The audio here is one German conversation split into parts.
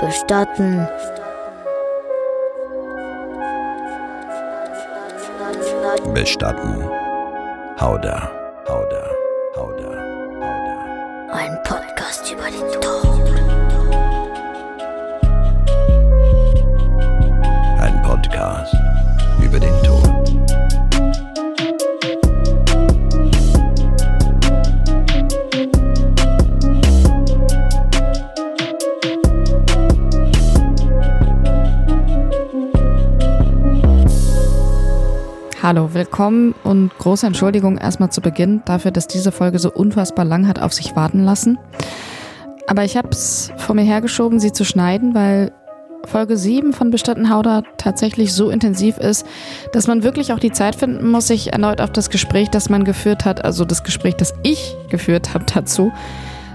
Bestatten. Bestatten. Hauda, Hauda, Hauda, Hauda. Ein Podcast über den Tod. Hallo, willkommen und große Entschuldigung erstmal zu Beginn dafür, dass diese Folge so unfassbar lang hat auf sich warten lassen. Aber ich habe es vor mir hergeschoben, sie zu schneiden, weil Folge 7 von Bestatten Hauder tatsächlich so intensiv ist, dass man wirklich auch die Zeit finden muss, sich erneut auf das Gespräch, das man geführt hat, also das Gespräch, das ich geführt habe dazu,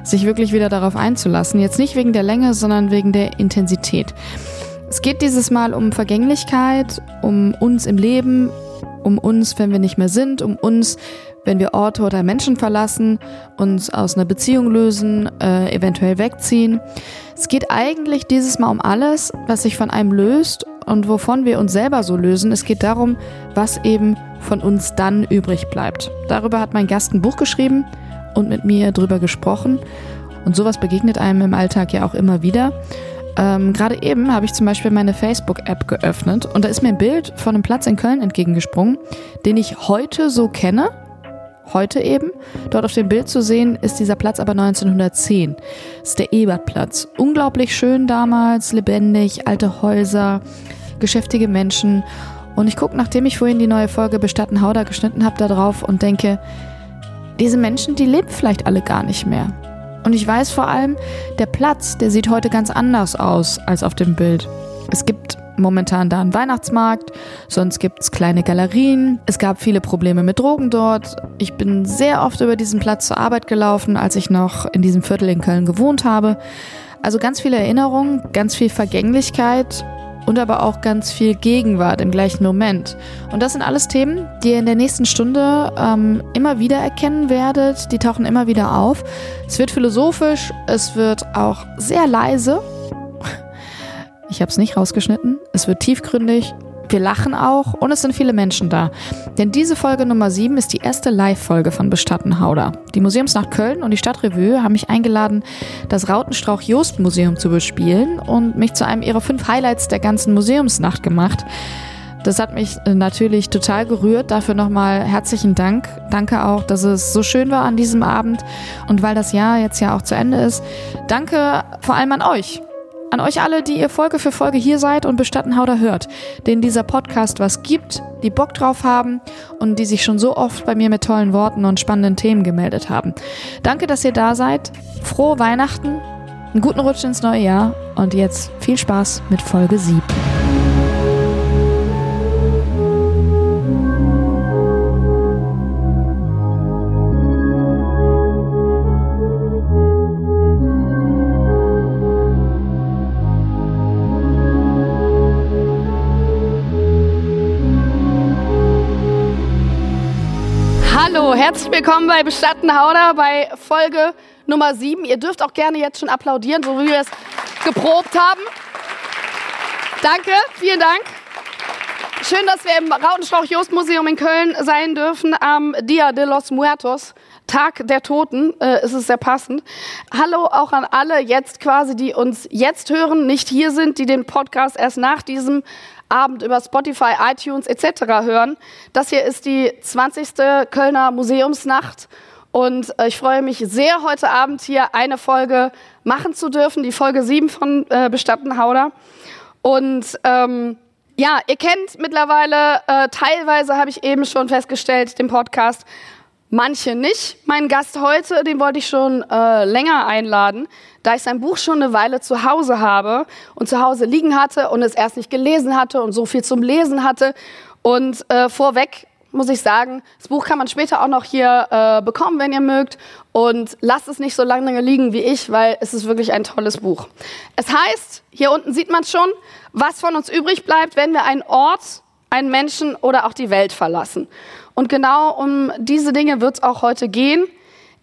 sich wirklich wieder darauf einzulassen. Jetzt nicht wegen der Länge, sondern wegen der Intensität. Es geht dieses Mal um Vergänglichkeit, um uns im Leben, um uns, wenn wir nicht mehr sind, um uns, wenn wir Orte oder Menschen verlassen, uns aus einer Beziehung lösen, äh, eventuell wegziehen. Es geht eigentlich dieses Mal um alles, was sich von einem löst und wovon wir uns selber so lösen. Es geht darum, was eben von uns dann übrig bleibt. Darüber hat mein Gast ein Buch geschrieben und mit mir drüber gesprochen. Und sowas begegnet einem im Alltag ja auch immer wieder. Ähm, Gerade eben habe ich zum Beispiel meine Facebook-App geöffnet und da ist mir ein Bild von einem Platz in Köln entgegengesprungen, den ich heute so kenne. Heute eben. Dort auf dem Bild zu sehen ist dieser Platz aber 1910. Das ist der Ebertplatz. Unglaublich schön damals, lebendig, alte Häuser, geschäftige Menschen. Und ich gucke, nachdem ich vorhin die neue Folge Bestatten Hauder geschnitten habe, da drauf und denke, diese Menschen, die leben vielleicht alle gar nicht mehr. Und ich weiß vor allem, der Platz, der sieht heute ganz anders aus als auf dem Bild. Es gibt momentan da einen Weihnachtsmarkt, sonst gibt es kleine Galerien. Es gab viele Probleme mit Drogen dort. Ich bin sehr oft über diesen Platz zur Arbeit gelaufen, als ich noch in diesem Viertel in Köln gewohnt habe. Also ganz viele Erinnerungen, ganz viel Vergänglichkeit und aber auch ganz viel Gegenwart im gleichen Moment. Und das sind alles Themen, die ihr in der nächsten Stunde ähm, immer wieder erkennen werdet. Die tauchen immer wieder auf. Es wird philosophisch, es wird auch sehr leise. Ich habe es nicht rausgeschnitten. Es wird tiefgründig. Wir lachen auch und es sind viele Menschen da. Denn diese Folge Nummer 7 ist die erste Live-Folge von Bestatten Hauder. Die Museumsnacht Köln und die Stadtrevue haben mich eingeladen, das Rautenstrauch-Jost-Museum zu bespielen und mich zu einem ihrer fünf Highlights der ganzen Museumsnacht gemacht. Das hat mich äh, natürlich total gerührt. Dafür nochmal herzlichen Dank. Danke auch, dass es so schön war an diesem Abend. Und weil das Jahr jetzt ja auch zu Ende ist, danke vor allem an euch. An euch alle, die ihr Folge für Folge hier seid und Bestatten Hauder hört, denen dieser Podcast was gibt, die Bock drauf haben und die sich schon so oft bei mir mit tollen Worten und spannenden Themen gemeldet haben. Danke, dass ihr da seid. Frohe Weihnachten, einen guten Rutsch ins neue Jahr und jetzt viel Spaß mit Folge 7. herzlich willkommen bei Bestatten Hauder bei Folge Nummer 7. Ihr dürft auch gerne jetzt schon applaudieren, so wie wir es geprobt haben. Danke, vielen Dank. Schön, dass wir im Rautenstrauch-Jost-Museum in Köln sein dürfen am Dia de los Muertos. Tag der Toten, äh, ist es sehr passend. Hallo auch an alle jetzt quasi, die uns jetzt hören, nicht hier sind, die den Podcast erst nach diesem Abend über Spotify, iTunes etc. hören. Das hier ist die 20. Kölner Museumsnacht und äh, ich freue mich sehr, heute Abend hier eine Folge machen zu dürfen, die Folge 7 von äh, Bestatten Hauder. Und ähm, ja, ihr kennt mittlerweile, äh, teilweise habe ich eben schon festgestellt, den Podcast, manche nicht. Mein Gast heute, den wollte ich schon äh, länger einladen, da ich sein Buch schon eine Weile zu Hause habe und zu Hause liegen hatte und es erst nicht gelesen hatte und so viel zum Lesen hatte. Und äh, vorweg muss ich sagen, das Buch kann man später auch noch hier äh, bekommen, wenn ihr mögt. Und lasst es nicht so lange liegen wie ich, weil es ist wirklich ein tolles Buch. Es heißt, hier unten sieht man schon, was von uns übrig bleibt, wenn wir einen Ort, einen Menschen oder auch die Welt verlassen. Und genau um diese Dinge wird es auch heute gehen.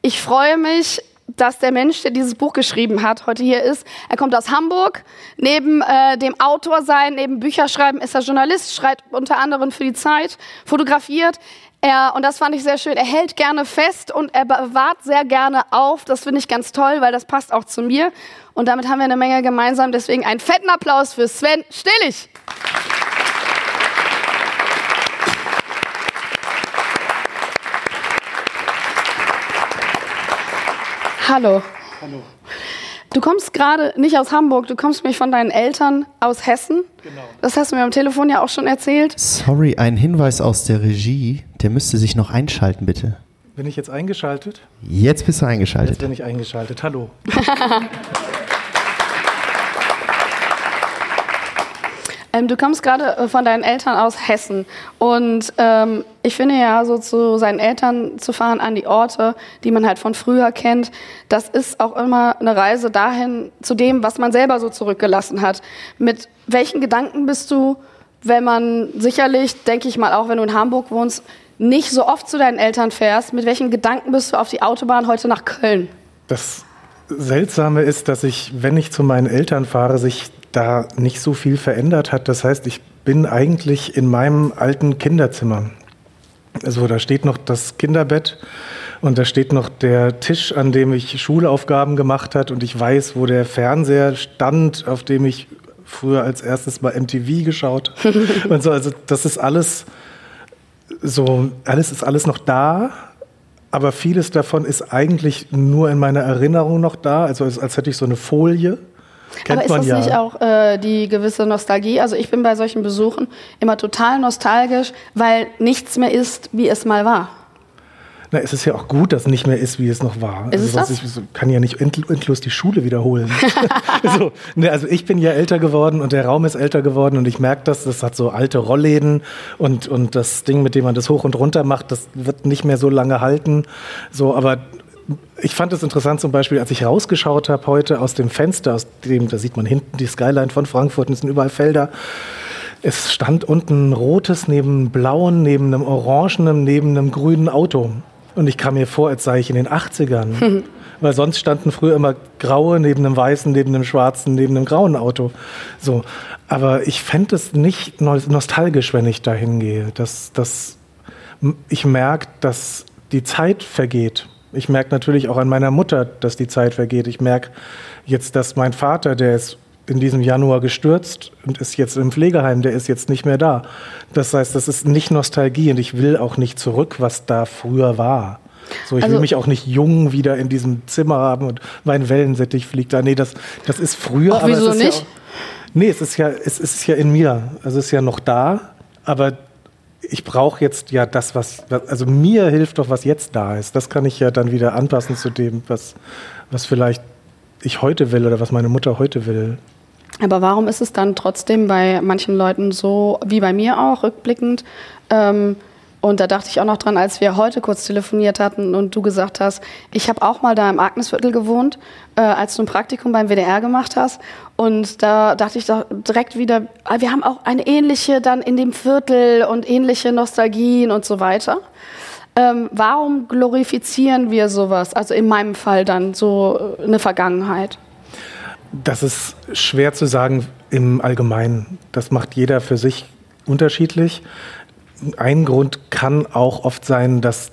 Ich freue mich, dass der Mensch, der dieses Buch geschrieben hat, heute hier ist. Er kommt aus Hamburg. Neben äh, dem Autor sein, neben Bücherschreiben ist er Journalist, schreibt unter anderem für die Zeit, fotografiert. Er, und das fand ich sehr schön, er hält gerne fest und er bewahrt sehr gerne auf. Das finde ich ganz toll, weil das passt auch zu mir. Und damit haben wir eine Menge gemeinsam. Deswegen einen fetten Applaus für Sven Stillig. Hallo. Hallo. Du kommst gerade nicht aus Hamburg, du kommst nämlich von deinen Eltern aus Hessen. Genau. Das hast du mir am Telefon ja auch schon erzählt. Sorry, ein Hinweis aus der Regie. Der müsste sich noch einschalten, bitte. Bin ich jetzt eingeschaltet? Jetzt bist du Jetzt eingeschaltet. bin ich eingeschaltet. Hallo. Ähm, du kommst gerade äh, von deinen Eltern aus Hessen. Und ähm, ich finde ja, so zu seinen Eltern zu fahren an die Orte, die man halt von früher kennt, das ist auch immer eine Reise dahin zu dem, was man selber so zurückgelassen hat. Mit welchen Gedanken bist du, wenn man sicherlich, denke ich mal, auch wenn du in Hamburg wohnst, nicht so oft zu deinen Eltern fährst, mit welchen Gedanken bist du auf die Autobahn heute nach Köln? Das Seltsame ist, dass ich, wenn ich zu meinen Eltern fahre, sich da nicht so viel verändert hat. Das heißt, ich bin eigentlich in meinem alten Kinderzimmer. Also da steht noch das Kinderbett und da steht noch der Tisch, an dem ich Schulaufgaben gemacht hat und ich weiß, wo der Fernseher stand, auf dem ich früher als erstes mal MTV geschaut und so. Also das ist alles so, alles ist alles noch da, aber vieles davon ist eigentlich nur in meiner Erinnerung noch da, also als, als hätte ich so eine Folie. Kennt Aber ist das ja. nicht auch äh, die gewisse Nostalgie? Also ich bin bei solchen Besuchen immer total nostalgisch, weil nichts mehr ist, wie es mal war. Na, es ist ja auch gut, dass nicht mehr ist, wie es noch war. Ist es was das? Ich so, kann ja nicht end, endlos die Schule wiederholen. so, ne, also ich bin ja älter geworden und der Raum ist älter geworden und ich merke das, das hat so alte Rollläden und, und das Ding, mit dem man das hoch und runter macht, das wird nicht mehr so lange halten. So, aber ich fand es interessant zum Beispiel, als ich rausgeschaut habe heute aus dem Fenster, aus dem, da sieht man hinten die Skyline von Frankfurt und es sind überall Felder. Es stand unten ein rotes neben einem blauen, neben einem orangenen, neben einem grünen Auto. Und ich kam mir vor, als sei ich in den 80ern. Weil sonst standen früher immer graue neben einem weißen, neben einem schwarzen, neben einem grauen Auto. So. Aber ich fände es nicht nos- nostalgisch, wenn ich da hingehe. Das, das, ich merke, dass die Zeit vergeht. Ich merke natürlich auch an meiner Mutter, dass die Zeit vergeht. Ich merke jetzt, dass mein Vater, der ist in diesem Januar gestürzt und ist jetzt im Pflegeheim, der ist jetzt nicht mehr da. Das heißt, das ist nicht Nostalgie und ich will auch nicht zurück, was da früher war. So, ich Also- will mich auch nicht jung wieder in diesem Zimmer haben und mein Wellensittich fliegt da. Nee, das, das ist früher. Ach, aber wieso es ist nicht? Ja auch, nee, es ist ja, es ist ja in mir. Also es ist ja noch da, aber ich brauche jetzt ja das, was, also mir hilft doch, was jetzt da ist. Das kann ich ja dann wieder anpassen zu dem, was, was vielleicht ich heute will oder was meine Mutter heute will. Aber warum ist es dann trotzdem bei manchen Leuten so, wie bei mir auch, rückblickend? Ähm, und da dachte ich auch noch dran, als wir heute kurz telefoniert hatten und du gesagt hast, ich habe auch mal da im Agnesviertel gewohnt, äh, als du ein Praktikum beim WDR gemacht hast. Und da dachte ich doch direkt wieder, ah, wir haben auch eine ähnliche dann in dem Viertel und ähnliche Nostalgien und so weiter. Ähm, warum glorifizieren wir sowas? Also in meinem Fall dann so äh, eine Vergangenheit. Das ist schwer zu sagen im Allgemeinen. Das macht jeder für sich unterschiedlich. Ein Grund kann auch oft sein, dass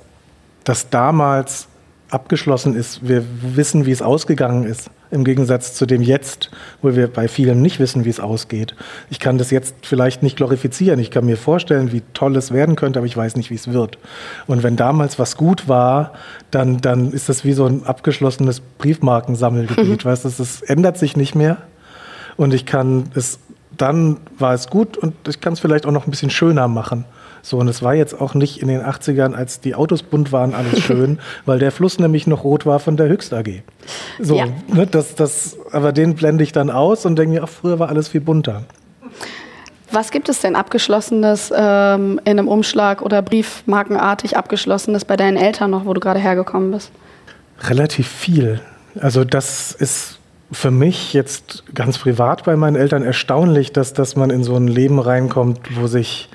das damals abgeschlossen ist. Wir wissen, wie es ausgegangen ist. Im Gegensatz zu dem jetzt, wo wir bei vielen nicht wissen, wie es ausgeht. Ich kann das jetzt vielleicht nicht glorifizieren. Ich kann mir vorstellen, wie toll es werden könnte, aber ich weiß nicht, wie es wird. Und wenn damals was gut war, dann, dann ist das wie so ein abgeschlossenes Briefmarkensammelgebiet. Weißt du, es ändert sich nicht mehr. Und ich kann es, dann war es gut und ich kann es vielleicht auch noch ein bisschen schöner machen. So, und es war jetzt auch nicht in den 80ern, als die Autos bunt waren, alles schön, weil der Fluss nämlich noch rot war von der Höchst AG. So, Ja. ne, das, das, aber den blende ich dann aus und denke mir, ach, früher war alles viel bunter. Was gibt es denn abgeschlossenes ähm, in einem Umschlag oder briefmarkenartig abgeschlossenes bei deinen Eltern noch, wo du gerade hergekommen bist? Relativ viel. Also das ist für mich jetzt ganz privat bei meinen Eltern erstaunlich, dass, dass man in so ein Leben reinkommt, wo sich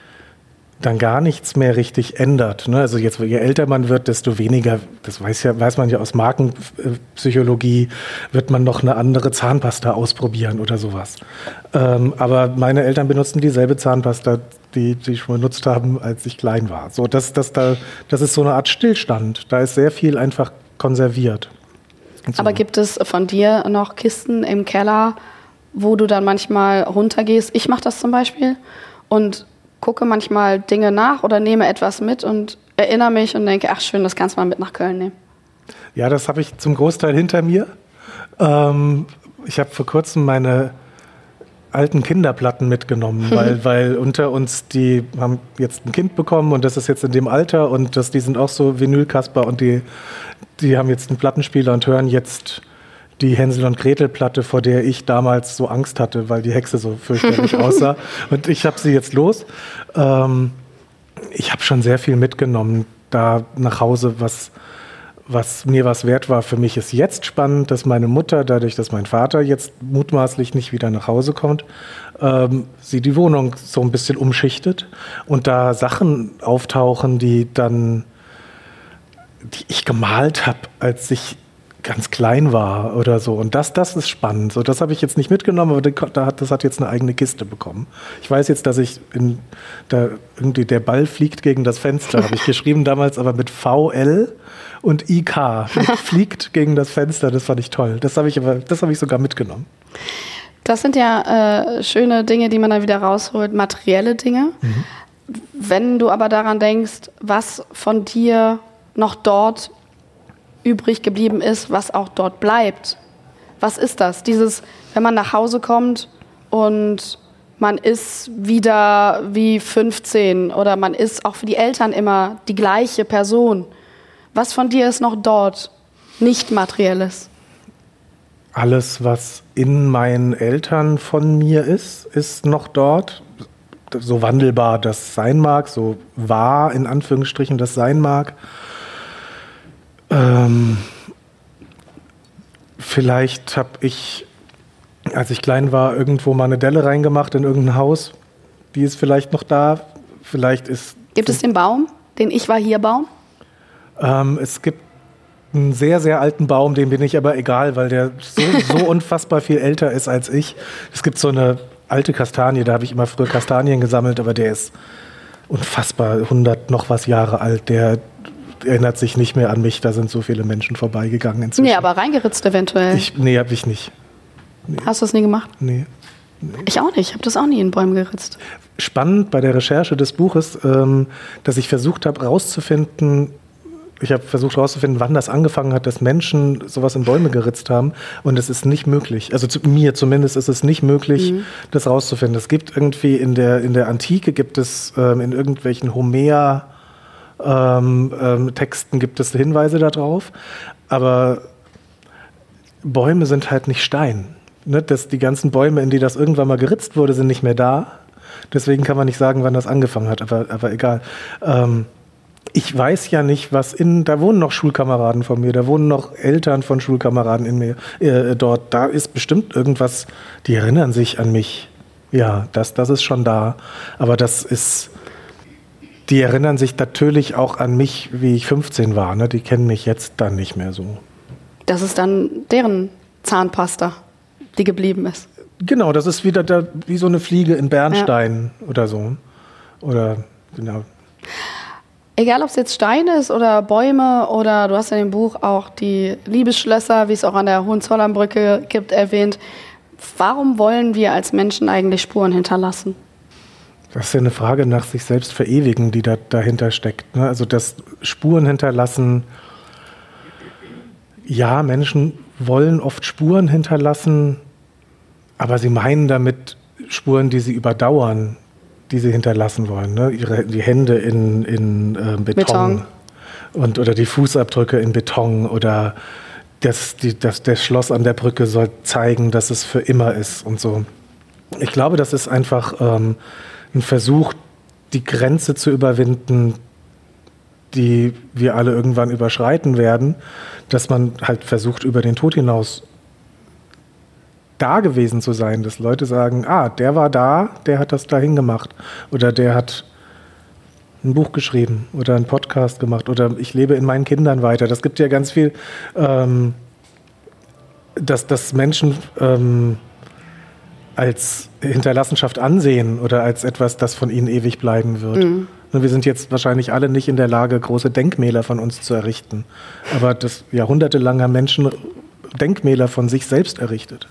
dann gar nichts mehr richtig ändert. Ne? Also jetzt, je älter man wird, desto weniger, das weiß, ja, weiß man ja aus Markenpsychologie, wird man noch eine andere Zahnpasta ausprobieren oder sowas. Ähm, aber meine Eltern benutzen dieselbe Zahnpasta, die sie schon benutzt haben, als ich klein war. So, das, das, da, das ist so eine Art Stillstand. Da ist sehr viel einfach konserviert. So. Aber gibt es von dir noch Kisten im Keller, wo du dann manchmal runtergehst? Ich mache das zum Beispiel und gucke manchmal Dinge nach oder nehme etwas mit und erinnere mich und denke, ach schön, das kannst du mal mit nach Köln nehmen. Ja, das habe ich zum Großteil hinter mir. Ähm, ich habe vor kurzem meine alten Kinderplatten mitgenommen, weil, weil unter uns, die haben jetzt ein Kind bekommen und das ist jetzt in dem Alter und das, die sind auch so Vinylkasper und die, die haben jetzt einen Plattenspieler und hören jetzt die Hänsel und Gretel Platte, vor der ich damals so Angst hatte, weil die Hexe so fürchterlich aussah. Und ich habe sie jetzt los. Ähm, ich habe schon sehr viel mitgenommen da nach Hause, was, was mir was wert war. Für mich ist jetzt spannend, dass meine Mutter, dadurch, dass mein Vater jetzt mutmaßlich nicht wieder nach Hause kommt, ähm, sie die Wohnung so ein bisschen umschichtet und da Sachen auftauchen, die dann die ich gemalt habe, als ich ganz klein war oder so. Und das, das ist spannend. So, das habe ich jetzt nicht mitgenommen, aber das hat jetzt eine eigene Kiste bekommen. Ich weiß jetzt, dass ich in, da irgendwie der Ball fliegt gegen das Fenster, habe ich geschrieben damals, aber mit VL und IK. fliegt gegen das Fenster, das fand ich toll. Das habe ich aber, das habe ich sogar mitgenommen. Das sind ja äh, schöne Dinge, die man dann wieder rausholt, materielle Dinge. Mhm. Wenn du aber daran denkst, was von dir noch dort übrig geblieben ist, was auch dort bleibt. Was ist das? Dieses, wenn man nach Hause kommt und man ist wieder wie 15 oder man ist auch für die Eltern immer die gleiche Person. Was von dir ist noch dort? Nicht materielles. Alles, was in meinen Eltern von mir ist, ist noch dort. So wandelbar das sein mag, so wahr in Anführungsstrichen das sein mag. Ähm, vielleicht habe ich, als ich klein war, irgendwo mal eine Delle reingemacht in irgendein Haus. Die ist vielleicht noch da. Vielleicht ist. Gibt es den Baum, den Ich war hier Baum? Ähm, es gibt einen sehr, sehr alten Baum, dem bin ich aber egal, weil der so, so unfassbar viel älter ist als ich. Es gibt so eine alte Kastanie, da habe ich immer früher Kastanien gesammelt, aber der ist unfassbar 100 noch was Jahre alt. Der, erinnert sich nicht mehr an mich, da sind so viele Menschen vorbeigegangen inzwischen. Nee, aber reingeritzt eventuell. Ich, nee, habe ich nicht. Nee. Hast du das nie gemacht? Nee. nee. Ich auch nicht, ich habe das auch nie in Bäume geritzt. Spannend bei der Recherche des Buches, ähm, dass ich versucht habe herauszufinden, ich habe versucht herauszufinden, wann das angefangen hat, dass Menschen sowas in Bäume geritzt haben. Und es ist nicht möglich. Also zu mir zumindest ist es nicht möglich, mhm. das herauszufinden. Es gibt irgendwie in der, in der Antike, gibt es ähm, in irgendwelchen Homer- ähm, ähm, Texten gibt es Hinweise darauf, aber Bäume sind halt nicht Stein. Ne? Das, die ganzen Bäume, in die das irgendwann mal geritzt wurde, sind nicht mehr da. Deswegen kann man nicht sagen, wann das angefangen hat, aber, aber egal. Ähm, ich weiß ja nicht, was in, da wohnen noch Schulkameraden von mir, da wohnen noch Eltern von Schulkameraden in mir äh, dort. Da ist bestimmt irgendwas, die erinnern sich an mich. Ja, das, das ist schon da. Aber das ist, die erinnern sich natürlich auch an mich, wie ich 15 war. Ne? Die kennen mich jetzt dann nicht mehr so. Das ist dann deren Zahnpasta, die geblieben ist. Genau, das ist wieder da, wie so eine Fliege in Bernstein ja. oder so. Oder genau. Egal, ob es jetzt Steine ist oder Bäume oder du hast in dem Buch auch die Liebesschlösser, wie es auch an der Hohenzollernbrücke gibt, erwähnt. Warum wollen wir als Menschen eigentlich Spuren hinterlassen? Das ist ja eine Frage nach sich selbst verewigen, die da, dahinter steckt. Ne? Also das Spuren hinterlassen. Ja, Menschen wollen oft Spuren hinterlassen, aber sie meinen damit Spuren, die sie überdauern, die sie hinterlassen wollen. Ne? Ihre, die Hände in, in äh, Beton, Beton. Und, oder die Fußabdrücke in Beton oder das, die, das, das Schloss an der Brücke soll zeigen, dass es für immer ist und so. Ich glaube, das ist einfach ähm, ein Versuch, die Grenze zu überwinden, die wir alle irgendwann überschreiten werden, dass man halt versucht, über den Tod hinaus da gewesen zu sein, dass Leute sagen, ah, der war da, der hat das dahin gemacht oder der hat ein Buch geschrieben oder einen Podcast gemacht oder ich lebe in meinen Kindern weiter. Das gibt ja ganz viel, ähm, dass, dass Menschen ähm, als Hinterlassenschaft ansehen oder als etwas, das von ihnen ewig bleiben wird. Mhm. Wir sind jetzt wahrscheinlich alle nicht in der Lage, große Denkmäler von uns zu errichten. Aber das jahrhundertelang haben Menschen Denkmäler von sich selbst errichtet.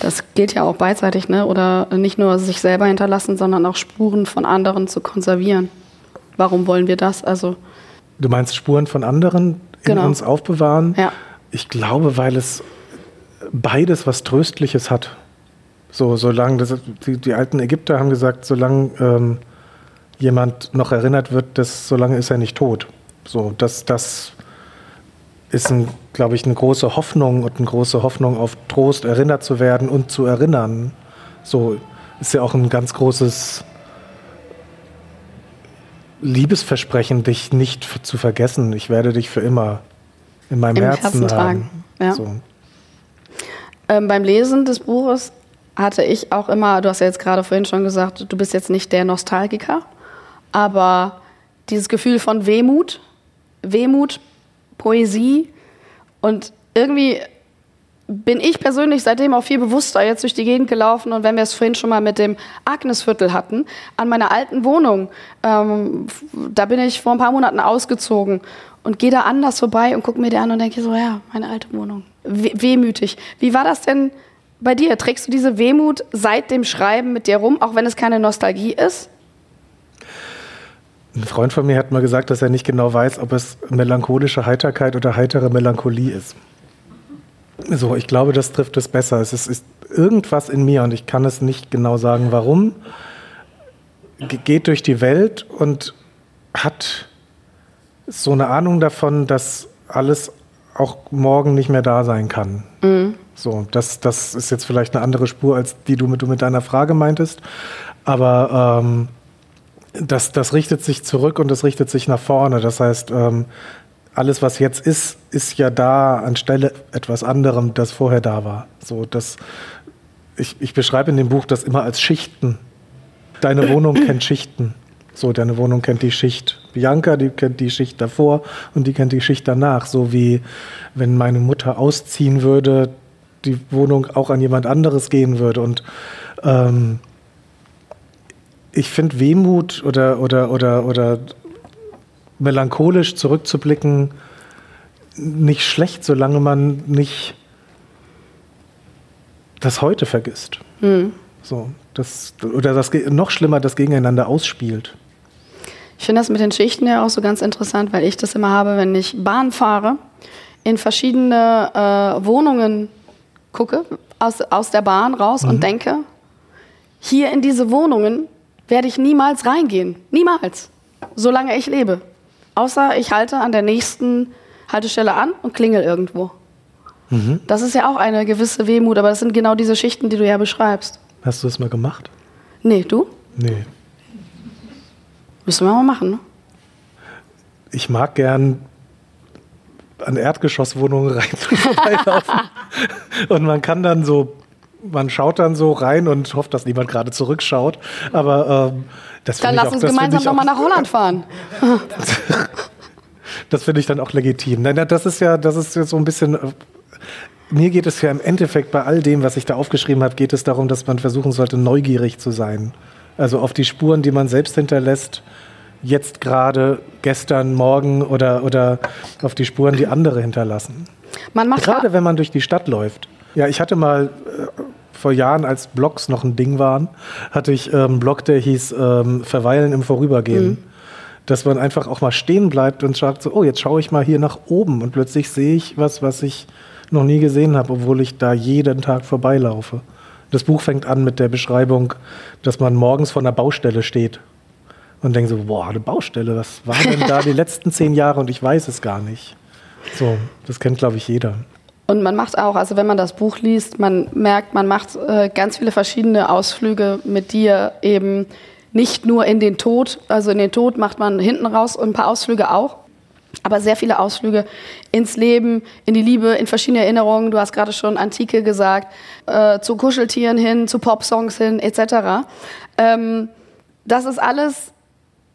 Das gilt ja auch beidseitig, ne? Oder nicht nur sich selber hinterlassen, sondern auch Spuren von anderen zu konservieren. Warum wollen wir das? Also du meinst Spuren von anderen in genau. uns aufbewahren? Ja. Ich glaube, weil es beides was Tröstliches hat. So, solange das, die, die alten Ägypter haben gesagt, solange ähm, jemand noch erinnert wird, dass solange ist er nicht tot. So, das, das ist, glaube ich, eine große Hoffnung und eine große Hoffnung auf Trost, erinnert zu werden und zu erinnern. So ist ja auch ein ganz großes Liebesversprechen, dich nicht zu vergessen. Ich werde dich für immer in meinem Im Herzen, Herzen tragen. Ja. So. Ähm, beim Lesen des Buches hatte ich auch immer, du hast ja jetzt gerade vorhin schon gesagt, du bist jetzt nicht der Nostalgiker, aber dieses Gefühl von Wehmut, Wehmut, Poesie und irgendwie bin ich persönlich seitdem auch viel bewusster jetzt durch die Gegend gelaufen und wenn wir es vorhin schon mal mit dem Agnesviertel hatten, an meiner alten Wohnung, ähm, da bin ich vor ein paar Monaten ausgezogen und gehe da anders vorbei und gucke mir die an und denke so, ja, meine alte Wohnung, We wehmütig. Wie war das denn bei dir? Trägst du diese Wehmut seit dem Schreiben mit dir rum, auch wenn es keine Nostalgie ist? Ein Freund von mir hat mal gesagt, dass er nicht genau weiß, ob es melancholische Heiterkeit oder heitere Melancholie ist. So, ich glaube, das trifft es besser. Es ist, ist irgendwas in mir und ich kann es nicht genau sagen, warum. Geht durch die Welt und hat so eine Ahnung davon, dass alles auch morgen nicht mehr da sein kann. Mhm. So, das, das ist jetzt vielleicht eine andere Spur, als die du mit, du mit deiner Frage meintest. Aber ähm, das, das richtet sich zurück und das richtet sich nach vorne. Das heißt, ähm, alles, was jetzt ist, ist ja da anstelle etwas anderem, das vorher da war. So, das, ich, ich beschreibe in dem Buch das immer als Schichten. Deine Wohnung kennt Schichten. So, deine Wohnung kennt die Schicht Bianca, die kennt die Schicht davor und die kennt die Schicht danach. So wie wenn meine Mutter ausziehen würde, die Wohnung auch an jemand anderes gehen würde. Und ähm, ich finde Wehmut oder, oder, oder, oder melancholisch zurückzublicken nicht schlecht, solange man nicht das heute vergisst. Mhm. So, das, oder das noch schlimmer, das gegeneinander ausspielt. Ich finde das mit den Schichten ja auch so ganz interessant, weil ich das immer habe, wenn ich Bahn fahre, in verschiedene äh, Wohnungen gucke, aus, aus der Bahn raus mhm. und denke, hier in diese Wohnungen werde ich niemals reingehen. Niemals. Solange ich lebe. Außer ich halte an der nächsten Haltestelle an und klingel irgendwo. Mhm. Das ist ja auch eine gewisse Wehmut, aber das sind genau diese Schichten, die du ja beschreibst. Hast du das mal gemacht? Nee, du? Nee. Müssen wir mal machen, ne? Ich mag gern an Erdgeschosswohnungen rein vorbeilaufen. und man kann dann so, man schaut dann so rein und hofft, dass niemand gerade zurückschaut. Aber ähm, das Dann lass uns gemeinsam nochmal nach Holland fahren. das finde ich dann auch legitim. Nein, das ist ja, das ist ja so ein bisschen. Äh, mir geht es ja im Endeffekt bei all dem, was ich da aufgeschrieben habe, geht es darum, dass man versuchen sollte, neugierig zu sein. Also auf die Spuren, die man selbst hinterlässt, jetzt gerade, gestern, morgen oder, oder auf die Spuren, die andere hinterlassen. Man macht gerade wenn man durch die Stadt läuft. Ja, ich hatte mal äh, vor Jahren, als Blogs noch ein Ding waren, hatte ich ähm, einen Blog, der hieß ähm, Verweilen im Vorübergehen. Mhm. Dass man einfach auch mal stehen bleibt und sagt so, oh, jetzt schaue ich mal hier nach oben und plötzlich sehe ich was, was ich noch nie gesehen habe, obwohl ich da jeden Tag vorbeilaufe. Das Buch fängt an mit der Beschreibung, dass man morgens vor einer Baustelle steht und denkt so, boah, eine Baustelle, was war denn da die letzten zehn Jahre und ich weiß es gar nicht. So, das kennt, glaube ich, jeder. Und man macht auch, also wenn man das Buch liest, man merkt, man macht äh, ganz viele verschiedene Ausflüge mit dir eben nicht nur in den Tod, also in den Tod macht man hinten raus und ein paar Ausflüge auch, aber sehr viele Ausflüge ins Leben, in die Liebe, in verschiedene Erinnerungen. Du hast gerade schon Antike gesagt, äh, zu Kuscheltieren hin, zu Popsongs hin, etc. Ähm, das ist alles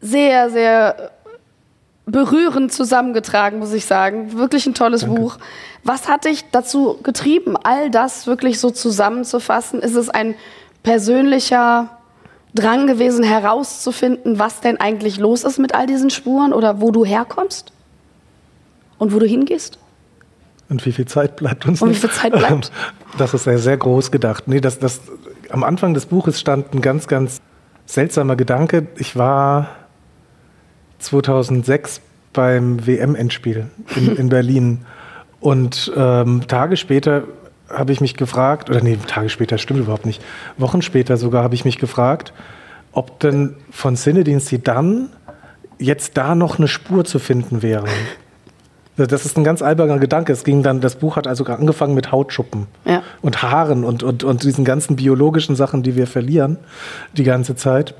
sehr, sehr berührend zusammengetragen, muss ich sagen. Wirklich ein tolles Buch. Was hat dich dazu getrieben, all das wirklich so zusammenzufassen? Ist es ein persönlicher Drang gewesen, herauszufinden, was denn eigentlich los ist mit all diesen Spuren oder wo du herkommst und wo du hingehst? Und wie viel Zeit bleibt uns Und wie noch? viel Zeit bleibt? Das ist sehr, sehr groß gedacht. Nee, das, das, am Anfang des Buches stand ein ganz, ganz seltsamer Gedanke. Ich war 2006 beim WM-Endspiel in, in Berlin. Und ähm, Tage später habe ich mich gefragt, oder nee, Tage später stimmt überhaupt nicht, Wochen später sogar habe ich mich gefragt, ob denn von Zinedine Zidane jetzt da noch eine Spur zu finden wäre. Das ist ein ganz alberner Gedanke. Es ging dann, das Buch hat also angefangen mit Hautschuppen Ja. und Haaren und, und, und diesen ganzen biologischen Sachen, die wir verlieren die ganze Zeit.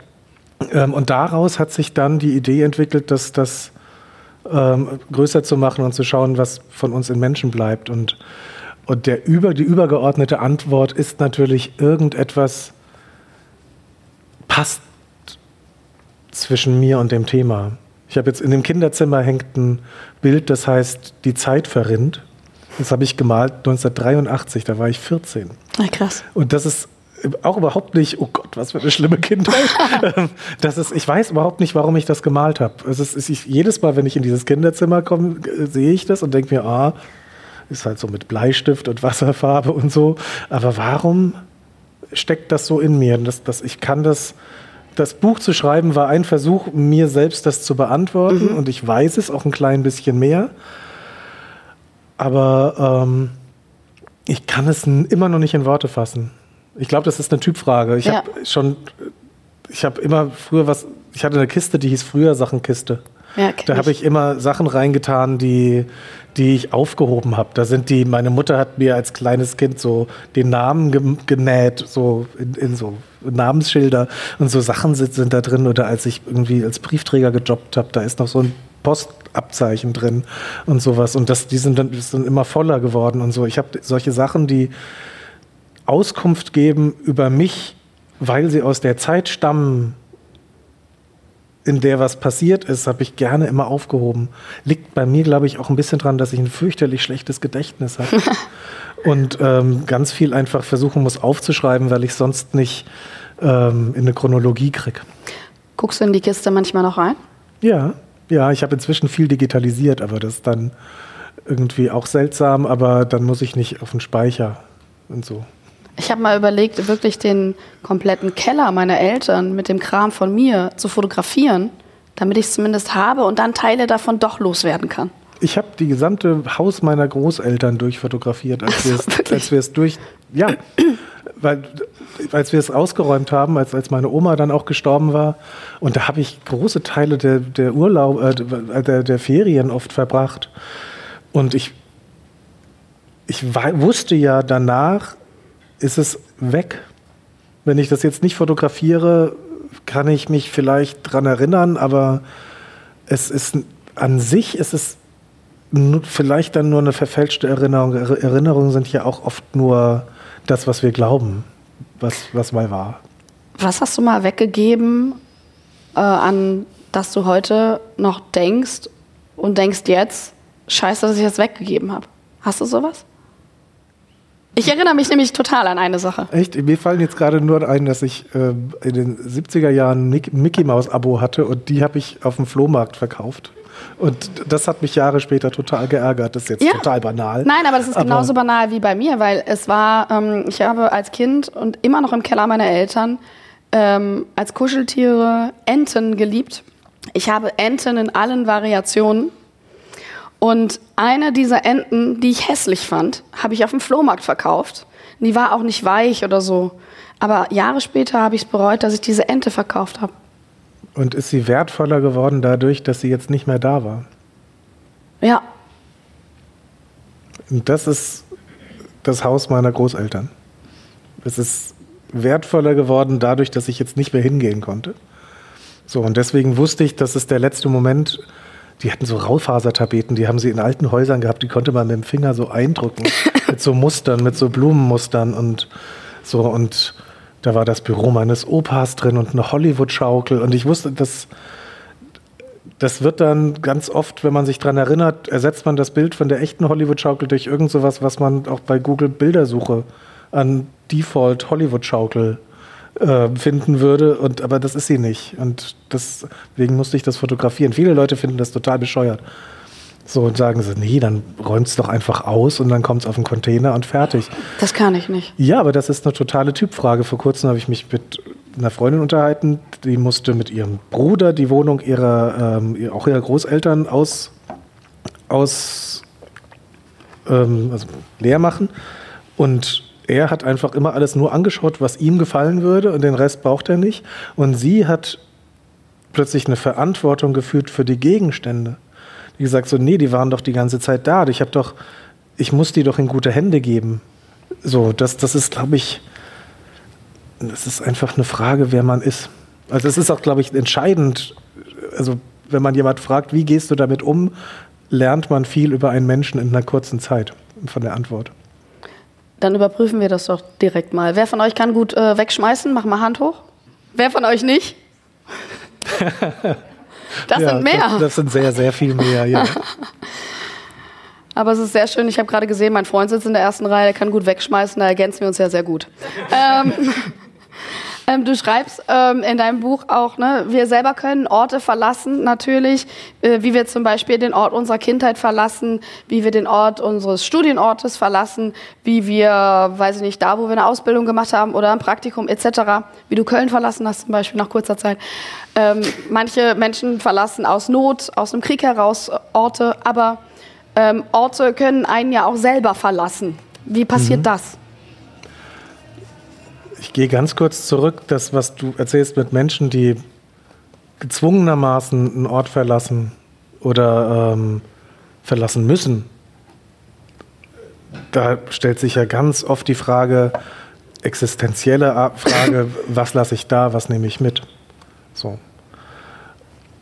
Ähm, und daraus hat sich dann die Idee entwickelt, dass das ähm, größer zu machen und zu schauen, was von uns in Menschen bleibt. Und, und der über, die übergeordnete Antwort ist natürlich irgendetwas passt zwischen mir und dem Thema. Ich habe jetzt in dem Kinderzimmer hängt ein Bild, das heißt Die Zeit verrinnt. Das habe ich gemalt 1983, da war ich 14. Ja, krass. Und das ist auch überhaupt nicht, oh Gott, was für eine schlimme Kindheit. Ähm, das ist, ich weiß überhaupt nicht, warum ich das gemalt habe. Es ist, ist, jedes Mal, wenn ich in dieses Kinderzimmer komme, äh, sehe ich das und denke mir, ah, ist halt so mit Bleistift und Wasserfarbe und so. Aber warum steckt das so in mir? Das, das, ich kann das, das Buch zu schreiben war ein Versuch, mir selbst das zu beantworten und ich weiß es auch ein klein bisschen mehr. Aber ähm, ich kann es immer noch nicht in Worte fassen. Ich glaube, das ist eine Typfrage. Ich Ja. habe schon, ich habe immer früher was, ich hatte eine Kiste, die hieß früher Sachenkiste. Ja, Da habe ich immer Sachen reingetan, die, die ich aufgehoben habe. Da sind die, meine Mutter hat mir als kleines Kind so den Namen genäht, so in, in so Namensschilder und so Sachen sind, sind da drin. Oder als ich irgendwie als Briefträger gejobbt habe, da ist noch so ein Postabzeichen drin und sowas. Und das, die sind dann sind immer voller geworden und so. Ich habe solche Sachen, die Auskunft geben über mich, weil sie aus der Zeit stammen, in der was passiert ist, habe ich gerne immer aufgehoben. Liegt bei mir, glaube ich, auch ein bisschen dran, dass ich ein fürchterlich schlechtes Gedächtnis habe. und ähm, ganz viel einfach versuchen muss aufzuschreiben, weil ich sonst nicht ähm, in eine Chronologie kriege. Guckst du in die Kiste manchmal noch rein? Ja, ja, ich habe inzwischen viel digitalisiert, aber das ist dann irgendwie auch seltsam, aber dann muss ich nicht auf den Speicher und so. Ich habe mal überlegt, wirklich den kompletten Keller meiner Eltern mit dem Kram von mir zu fotografieren, damit ich es zumindest habe und dann Teile davon doch loswerden kann. Ich habe die gesamte Haus meiner Großeltern durchfotografiert, als wir es, Wirklich? als wir es durch, ja, weil, als wir es ausgeräumt haben, als, als meine Oma dann auch gestorben war. Und da habe ich große Teile der, der Urlaub, äh, der, der Ferien oft verbracht. Und ich, ich wusste ja danach, ist es weg. Wenn ich das jetzt nicht fotografiere, kann ich mich vielleicht dran erinnern, aber es ist an sich ist es vielleicht dann nur eine verfälschte Erinnerung. Er- Erinnerungen sind ja auch oft nur das, was wir glauben, was, was mal war. Was hast du mal weggegeben, äh, an das du heute noch denkst und denkst jetzt, scheiße, dass ich das weggegeben habe? Hast du sowas? Ich erinnere mich nämlich total an eine Sache. Echt? Mir fallen jetzt gerade nur ein, dass ich ähm, in den 70er Jahren ein Mick- Mickey Mouse Abo hatte und die habe ich auf dem Flohmarkt verkauft. Und das hat mich Jahre später total geärgert. Das ist jetzt Ja. total banal. Nein, aber das ist Aber- genauso banal wie bei mir, weil es war, ähm, ich habe als Kind und immer noch im Keller meiner Eltern ähm, als Kuscheltiere Enten geliebt. Ich habe Enten in allen Variationen. Und eine dieser Enten, die ich hässlich fand, habe ich auf dem Flohmarkt verkauft. Die war auch nicht weich oder so. Aber Jahre später habe ich es bereut, dass ich diese Ente verkauft habe. Und ist sie wertvoller geworden dadurch, dass sie jetzt nicht mehr da war? Ja, Und das ist das Haus meiner Großeltern. Es ist wertvoller geworden dadurch, dass ich jetzt nicht mehr hingehen konnte. So, und deswegen wusste ich, dass es der letzte Moment, die hatten so Raufasertapeten, die haben sie in alten Häusern gehabt, die konnte man mit dem Finger so eindrücken, mit so Mustern, mit so Blumenmustern und so. Und da war das Büro meines Opas drin und eine Hollywood-Schaukel. Und ich wusste, dass das wird dann ganz oft, wenn man sich dran erinnert, ersetzt man das Bild von der echten Hollywood-Schaukel durch irgend sowas, was man auch bei Google Bildersuche an Default Hollywood-Schaukel äh, finden würde. Und, aber das ist sie nicht. Und deswegen musste ich das fotografieren. Viele Leute finden das total bescheuert. So und sagen sie, nee, dann räumt es doch einfach aus und dann kommt es auf den Container und fertig. Das kann ich nicht. Ja, aber das ist eine totale Typfrage. Vor kurzem habe ich mich mit einer Freundin unterhalten, die musste mit ihrem Bruder die Wohnung ihrer, ähm, auch ihrer Großeltern aus, aus ähm, also leer machen. Und er hat einfach immer alles nur angeschaut, was ihm gefallen würde und den Rest braucht er nicht. Und sie hat plötzlich eine Verantwortung gefühlt für die Gegenstände. Die gesagt so, nee, die waren doch die ganze Zeit da. Ich habe doch, ich muss die doch in gute Hände geben. So, das, das ist, glaube ich, das ist einfach eine Frage, wer man ist. Also es ist auch, glaube ich, entscheidend. Also wenn man jemand fragt, wie gehst du damit um, lernt man viel über einen Menschen in einer kurzen Zeit von der Antwort. Dann überprüfen wir das doch direkt mal. Wer von euch kann gut äh, wegschmeißen? Mach mal Hand hoch. Wer von euch nicht? Das ja, sind mehr. Das, das, sind sehr, sehr viel mehr, ja. Aber es ist sehr schön. Ich habe gerade gesehen, mein Freund sitzt in der ersten Reihe, der kann gut wegschmeißen, da ergänzen wir uns ja sehr gut. ähm, ähm, du schreibst ähm, in deinem Buch auch, ne, wir selber können Orte verlassen, natürlich, äh, wie wir zum Beispiel den Ort unserer Kindheit verlassen, wie wir den Ort unseres Studienortes verlassen, wie wir, weiß ich nicht, da, wo wir eine Ausbildung gemacht haben oder ein Praktikum etc., wie du Köln verlassen hast zum Beispiel nach kurzer Zeit. Ähm, manche Menschen verlassen aus Not, aus einem Krieg heraus Orte, aber ähm, Orte können einen ja auch selber verlassen. Wie passiert mhm. das? Ich gehe ganz kurz zurück, das, was du erzählst mit Menschen, die gezwungenermaßen einen Ort verlassen oder ähm, verlassen müssen. Da stellt sich ja ganz oft die Frage, existenzielle Frage, was lasse ich da, was nehme ich mit? So.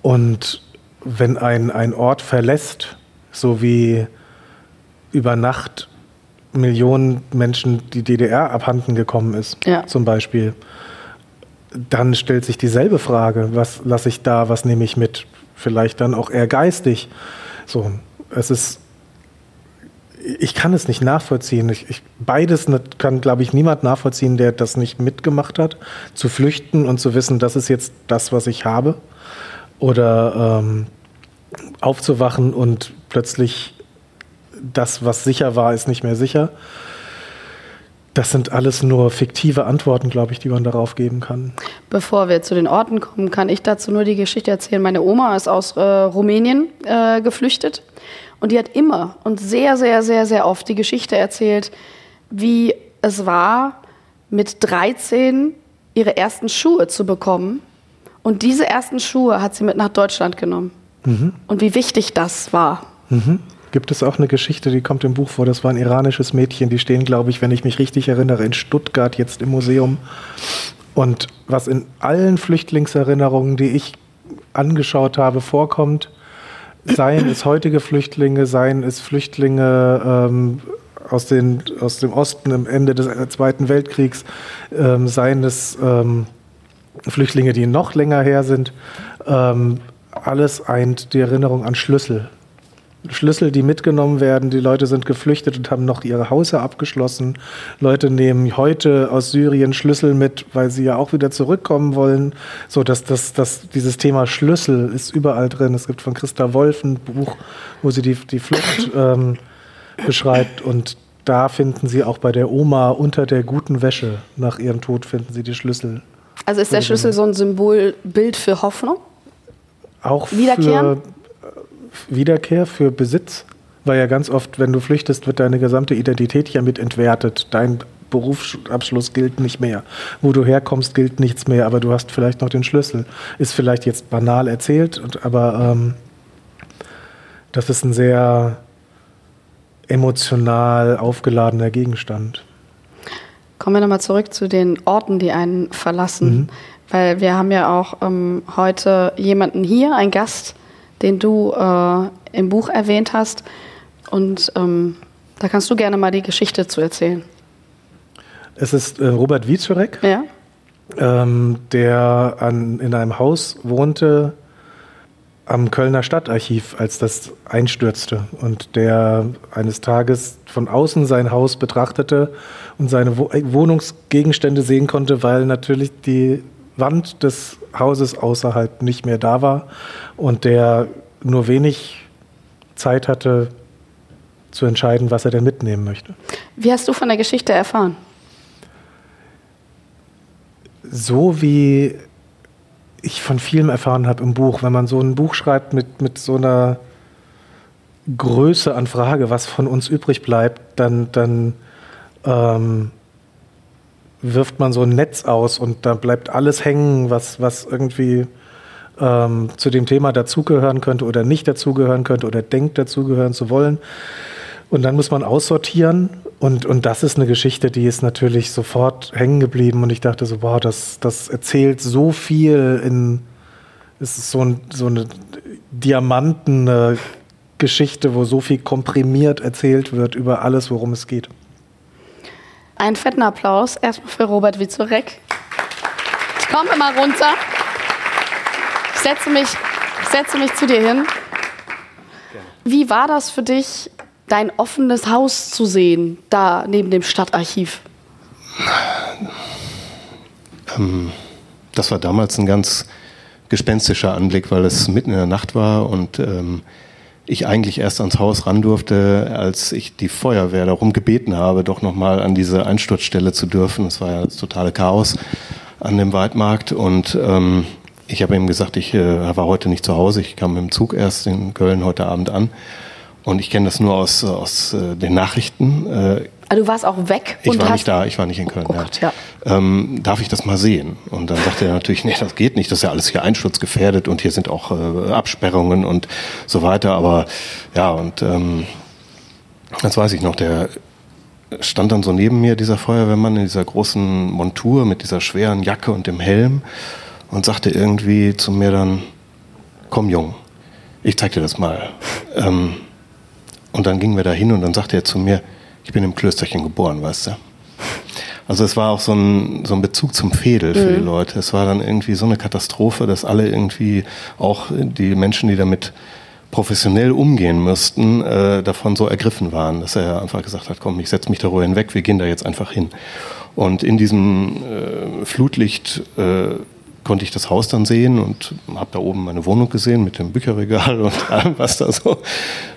Und wenn ein, ein Ort verlässt, so wie über Nacht Millionen Menschen die DDR abhanden gekommen ist, ja. zum Beispiel, dann stellt sich dieselbe Frage, was lasse ich da, was nehme ich mit? Vielleicht dann auch eher geistig. So, es ist, ich kann es nicht nachvollziehen. Ich, ich, beides kann, glaube ich, niemand nachvollziehen, der das nicht mitgemacht hat, zu flüchten und zu wissen, das ist jetzt das, was ich habe. Oder ähm, aufzuwachen und plötzlich das, was sicher war, ist nicht mehr sicher. Das sind alles nur fiktive Antworten, glaube ich, die man darauf geben kann. Bevor wir zu den Orten kommen, kann ich dazu nur die Geschichte erzählen. Meine Oma ist aus äh, Rumänien äh, geflüchtet und die hat immer und sehr, sehr, sehr, sehr oft die Geschichte erzählt, wie es war, mit 13 ihre ersten Schuhe zu bekommen. Und diese ersten Schuhe hat sie mit nach Deutschland genommen. Mhm. Und wie wichtig das war. Mhm gibt es auch eine Geschichte, die kommt im Buch vor. Das war ein iranisches Mädchen. Die stehen, glaube ich, wenn ich mich richtig erinnere, in Stuttgart jetzt im Museum. Und was in allen Flüchtlingserinnerungen, die ich angeschaut habe, vorkommt, seien es heutige Flüchtlinge, seien es Flüchtlinge ähm, aus, den, aus dem Osten am Ende des Zweiten Weltkriegs, ähm, seien es ähm, Flüchtlinge, die noch länger her sind. Ähm, alles eint die Erinnerung an Schlüssel. Schlüssel, die mitgenommen werden. Die Leute sind geflüchtet und haben noch ihre Häuser abgeschlossen. Leute nehmen heute aus Syrien Schlüssel mit, weil sie ja auch wieder zurückkommen wollen. So, dass das, das, dieses Thema Schlüssel ist überall drin. Es gibt von Christa Wolf ein Buch, wo sie die, die Flucht ähm, beschreibt und da finden sie auch bei der Oma unter der guten Wäsche nach ihrem Tod finden sie die Schlüssel. Also ist der Schlüssel so ein Symbolbild für Hoffnung? Auch für Wiederkehr für Besitz, weil ja ganz oft, wenn du flüchtest, wird deine gesamte Identität ja mit entwertet. Dein Berufsabschluss gilt nicht mehr. Wo du herkommst, gilt nichts mehr, aber du hast vielleicht noch den Schlüssel. Ist vielleicht jetzt banal erzählt, aber ähm, das ist ein sehr emotional aufgeladener Gegenstand. Kommen wir nochmal zurück zu den Orten, die einen verlassen. Mhm. Weil wir haben ja auch ähm, heute jemanden hier, einen Gast, den du äh, im Buch erwähnt hast. Und ähm, da kannst du gerne mal die Geschichte zu erzählen. Es ist äh, Robert Wieczorek, ja? ähm, der an, in einem Haus wohnte, am Kölner Stadtarchiv, als das einstürzte und der eines Tages von außen sein Haus betrachtete und seine Wo Wohnungsgegenstände sehen konnte, weil natürlich die Wand des Hauses außerhalb nicht mehr da war und der nur wenig Zeit hatte zu entscheiden, was er denn mitnehmen möchte. Wie hast du von der Geschichte erfahren? So wie ich von vielem erfahren habe im Buch. Wenn man so ein Buch schreibt mit, mit so einer Größe an Frage, was von uns übrig bleibt, dann, dann ähm, wirft man so ein Netz aus und da bleibt alles hängen, was, was irgendwie ähm, zu dem Thema dazugehören könnte oder nicht dazugehören könnte oder denkt dazugehören zu wollen. Und dann muss man aussortieren und, und das ist eine Geschichte, die ist natürlich sofort hängen geblieben und ich dachte so, wow, das, das erzählt so viel in, es ist so, ein, so eine diamantene Geschichte, wo so viel komprimiert erzählt wird über alles, worum es geht. Einen fetten Applaus erstmal für Robert Witzorek. Ich komme mal runter. Ich setze mich, ich setze mich zu dir hin. Wie war das für dich, dein offenes Haus zu sehen, da neben dem Stadtarchiv? Ähm, das war damals ein ganz gespenstischer Anblick, weil es mitten in der Nacht war und ähm, ich eigentlich erst ans Haus ran durfte, als ich die Feuerwehr darum gebeten habe, doch nochmal an diese Einsturzstelle zu dürfen. Es war ja das totale Chaos an dem Waldmarkt und ähm, ich habe ihm gesagt, ich äh, war heute nicht zu Hause, ich kam mit dem Zug erst in Köln heute Abend an und ich kenne das nur aus, aus äh, den Nachrichten. Äh, ah, du warst auch weg? Ich war nicht da, ich war nicht in Köln. Oh Gott, ja. Ähm, darf ich das mal sehen? Und dann sagte er natürlich, nee, das geht nicht, das ist ja alles hier einsturzgefährdet und hier sind auch äh, Absperrungen und so weiter. Aber ja, und ähm, das weiß ich noch, der stand dann so neben mir, dieser Feuerwehrmann, in dieser großen Montur mit dieser schweren Jacke und dem Helm und sagte irgendwie zu mir dann, komm Jung, ich zeig dir das mal. Ähm, und dann gingen wir da hin und dann sagte er zu mir, ich bin im Klösterchen geboren, weißt du. Also es war auch so ein, so ein Bezug zum Fädel für mhm. die Leute. Es war dann irgendwie so eine Katastrophe, dass alle irgendwie, auch die Menschen, die damit professionell umgehen müssten, äh, davon so ergriffen waren, dass er einfach gesagt hat, komm, ich setze mich darüber hinweg, wir gehen da jetzt einfach hin. Und in diesem äh, Flutlicht äh, konnte ich das Haus dann sehen und habe da oben meine Wohnung gesehen mit dem Bücherregal und allem, was da so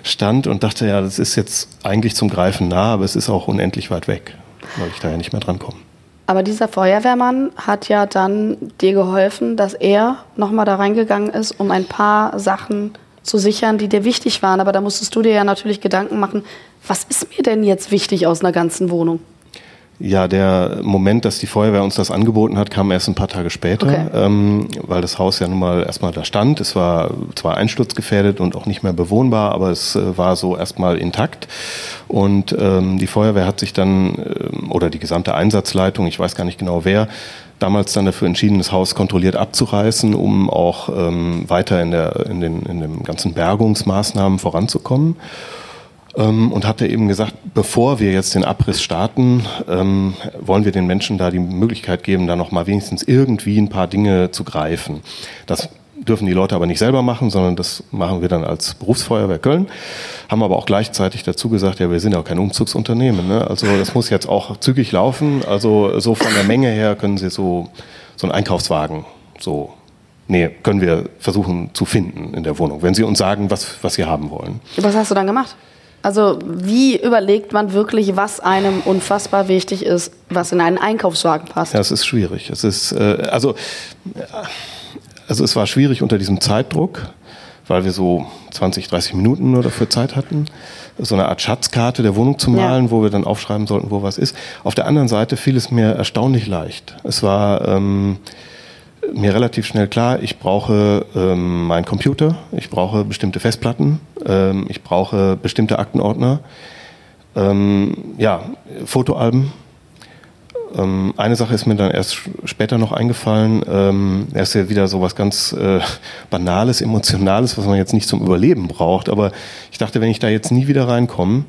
stand und dachte, ja, das ist jetzt eigentlich zum Greifen nah, aber es ist auch unendlich weit weg, weil ich da ja nicht mehr dran komme. Aber dieser Feuerwehrmann hat ja dann dir geholfen, dass er nochmal da reingegangen ist, um ein paar Sachen zu sichern, die dir wichtig waren. Aber da musstest du dir ja natürlich Gedanken machen, was ist mir denn jetzt wichtig aus einer ganzen Wohnung? Ja, der Moment, dass die Feuerwehr uns das angeboten hat, kam erst ein paar Tage später, okay. ähm, weil das Haus ja nun mal erstmal da stand. Es war zwar einsturzgefährdet und auch nicht mehr bewohnbar, aber es äh, war so erstmal intakt. Und ähm, die Feuerwehr hat sich dann, äh, oder die gesamte Einsatzleitung, ich weiß gar nicht genau wer, damals dann dafür entschieden, das Haus kontrolliert abzureißen, um auch ähm, weiter in, der, in, den, in den ganzen Bergungsmaßnahmen voranzukommen ähm, und hatte eben gesagt, bevor wir jetzt den Abriss starten, ähm, wollen wir den Menschen da die Möglichkeit geben, da noch mal wenigstens irgendwie ein paar Dinge zu greifen. Das dürfen die Leute aber nicht selber machen, sondern das machen wir dann als Berufsfeuerwehr Köln. Haben aber auch gleichzeitig dazu gesagt, ja, wir sind ja auch kein Umzugsunternehmen. Ne? Also das muss jetzt auch zügig laufen. Also so von der Menge her können Sie so, so einen Einkaufswagen so Nee, können wir versuchen zu finden in der Wohnung, wenn Sie uns sagen, was, was Sie haben wollen. Was hast du dann gemacht? Also wie überlegt man wirklich, was einem unfassbar wichtig ist, was in einen Einkaufswagen passt? Ja, es ist schwierig. Es ist äh, also also es war schwierig unter diesem Zeitdruck, weil wir so 20, 30 Minuten nur dafür Zeit hatten, so eine Art Schatzkarte der Wohnung zu malen, ja. wo wir dann aufschreiben sollten, wo was ist. Auf der anderen Seite fiel es mir erstaunlich leicht. Es war ähm, mir relativ schnell klar, ich brauche ähm, meinen Computer, ich brauche bestimmte Festplatten, ähm, ich brauche bestimmte Aktenordner, ähm, ja, Fotoalben. Ähm, eine Sache ist mir dann erst später noch eingefallen, ähm, ist ja wieder so was ganz äh, Banales, Emotionales, was man jetzt nicht zum Überleben braucht, aber ich dachte, wenn ich da jetzt nie wieder reinkomme,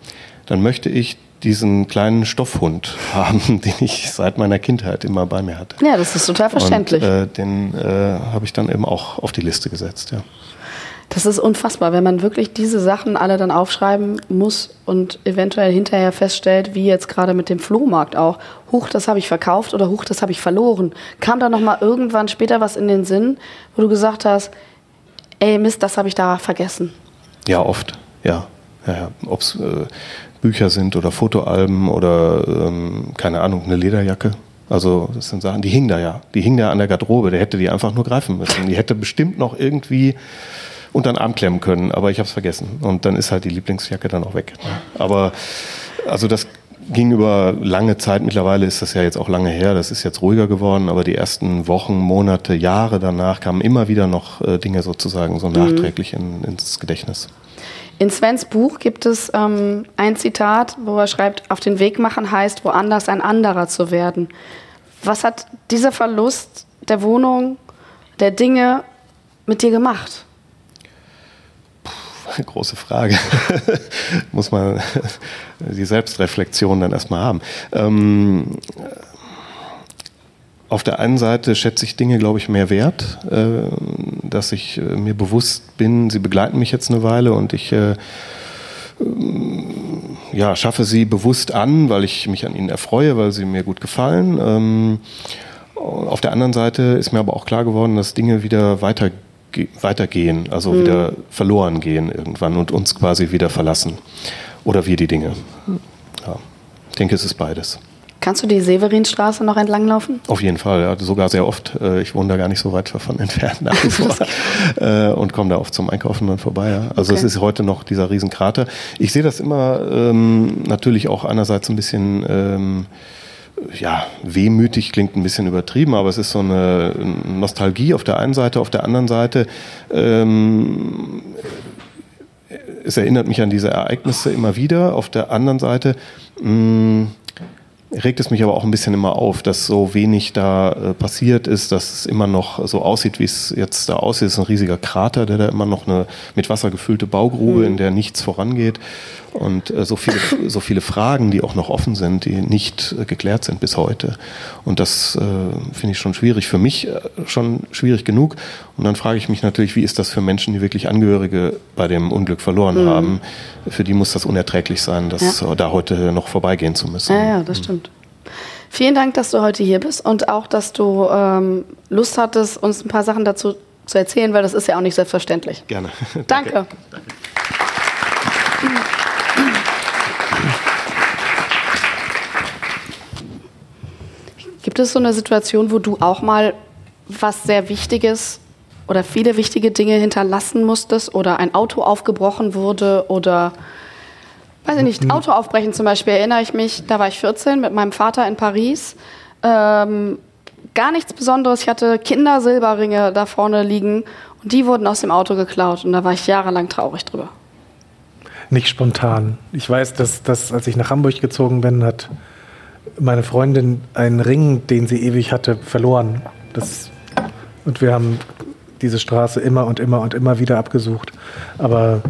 dann möchte ich diesen kleinen Stoffhund haben, den ich seit meiner Kindheit immer bei mir hatte. Ja, das ist total verständlich. Und, äh, den äh, habe ich dann eben auch auf die Liste gesetzt, ja. Das ist unfassbar, wenn man wirklich diese Sachen alle dann aufschreiben muss und eventuell hinterher feststellt, wie jetzt gerade mit dem Flohmarkt auch, huch, das habe ich verkauft oder huch, das habe ich verloren. Kam da noch mal irgendwann später was in den Sinn, wo du gesagt hast, ey Mist, das habe ich da vergessen. Ja, oft, ja. ja, ja. Ob es äh, Bücher sind oder Fotoalben oder ähm, keine Ahnung, eine Lederjacke. Also das sind Sachen, die hingen da ja. Die hingen da an der Garderobe. Der hätte die einfach nur greifen müssen. Die hätte bestimmt noch irgendwie unter den Arm klemmen können, aber ich habe es vergessen. Und dann ist halt die Lieblingsjacke dann auch weg. Aber also das ging über lange Zeit. Mittlerweile ist das ja jetzt auch lange her. Das ist jetzt ruhiger geworden. Aber die ersten Wochen, Monate, Jahre danach kamen immer wieder noch äh, Dinge sozusagen so nachträglich in, ins Gedächtnis. In Svens Buch gibt es ähm, ein Zitat, wo er schreibt, auf den Weg machen heißt, woanders ein anderer zu werden. Was hat dieser Verlust der Wohnung, der Dinge mit dir gemacht? Große Frage. Muss man die Selbstreflexion dann erstmal haben. Ähm, auf der einen Seite schätze ich Dinge, glaube ich, mehr wert, äh, dass ich äh, mir bewusst bin, sie begleiten mich jetzt eine Weile und ich äh, ja, schaffe sie bewusst an, weil ich mich an ihnen erfreue, weil sie mir gut gefallen. Ähm, auf der anderen Seite ist mir aber auch klar geworden, dass Dinge wieder weiter weitergehen, also mhm. wieder verloren gehen irgendwann und uns quasi wieder verlassen. Oder wir die Dinge. Ja. Ich denke, es ist beides. Kannst du die Severinstraße noch entlanglaufen? Auf jeden Fall, ja, sogar sehr oft. Äh, ich wohne da gar nicht so weit davon entfernt nach wie vor äh, und komme da oft zum Einkaufen dann vorbei. Ja. Also okay. es ist heute noch dieser Riesenkrater. Ich sehe das immer ähm, natürlich auch einerseits ein bisschen ähm, ja, wehmütig klingt ein bisschen übertrieben, aber es ist so eine Nostalgie auf der einen Seite, auf der anderen Seite ähm, es erinnert mich an diese Ereignisse immer wieder. Auf der anderen Seite mh, mm, regt es mich aber auch ein bisschen immer auf, dass so wenig da äh, passiert ist, dass es immer noch so aussieht, wie es jetzt da aussieht. Es ist ein riesiger Krater, der da immer noch eine mit Wasser gefüllte Baugrube, mhm. in der nichts vorangeht. Und äh, so, viele, so viele Fragen, die auch noch offen sind, die nicht äh, geklärt sind bis heute. Und das äh, finde ich schon schwierig. Für mich äh, schon schwierig genug. Und dann frage ich mich natürlich, wie ist das für Menschen, die wirklich Angehörige bei dem Unglück verloren mhm. haben? Für die muss das unerträglich sein, das ja. da heute noch vorbeigehen zu müssen. Ja, ja, das stimmt. Vielen Dank, dass du heute hier bist und auch, dass du ähm, Lust hattest, uns ein paar Sachen dazu zu erzählen, weil das ist ja auch nicht selbstverständlich. Gerne. Danke. Danke. Gibt es so eine Situation, wo du auch mal was sehr Wichtiges oder viele wichtige Dinge hinterlassen musstest oder ein Auto aufgebrochen wurde oder weiß ich nicht, Auto aufbrechen zum Beispiel, erinnere ich mich, da war ich 14 mit meinem Vater in Paris. Ähm, gar nichts Besonderes. Ich hatte Kindersilberringe da vorne liegen und die wurden aus dem Auto geklaut und da war ich jahrelang traurig drüber. Nicht spontan. Ich weiß, dass, dass als ich nach Hamburg gezogen bin, hat meine Freundin einen Ring, den sie ewig hatte, verloren. Das, und wir haben diese Straße immer und immer und immer wieder abgesucht. Aber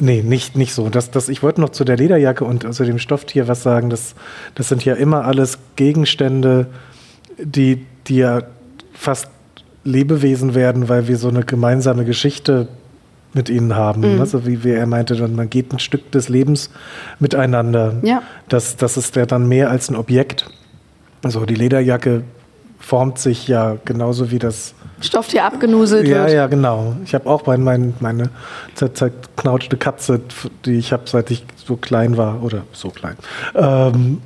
nee, nicht, nicht so. Das, das, ich wollte noch zu der Lederjacke und zu dem Stofftier was sagen. Das, das sind ja immer alles Gegenstände, die, die ja fast Lebewesen werden, weil wir so eine gemeinsame Geschichte mit ihnen haben. Mhm. Also wie, wie er meinte, man geht ein Stück des Lebens miteinander. Ja. Das, das ist ja dann mehr als ein Objekt. Also die Lederjacke formt sich ja genauso wie das Stofftier abgenuselt ja, wird. Ja, ja, genau. Ich habe auch mein, mein, meine zerknautschte Katze, die ich habe, seit ich so klein war, oder so klein, ähm,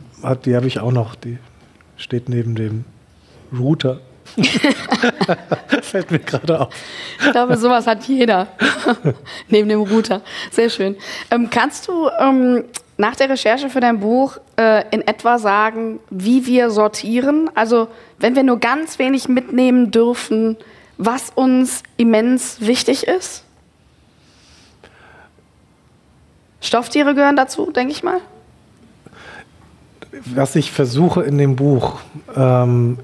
die habe ich auch noch. Die steht neben dem Router Fällt mir gerade auf. Ich glaube, sowas hat jeder. Neben dem Router. Sehr schön. Ähm, kannst du ähm, nach der Recherche für dein Buch äh, in etwa sagen, wie wir sortieren? Also, wenn wir nur ganz wenig mitnehmen dürfen, was uns immens wichtig ist? Stofftiere gehören dazu, denke ich mal. Was ich versuche in dem Buch, ähm,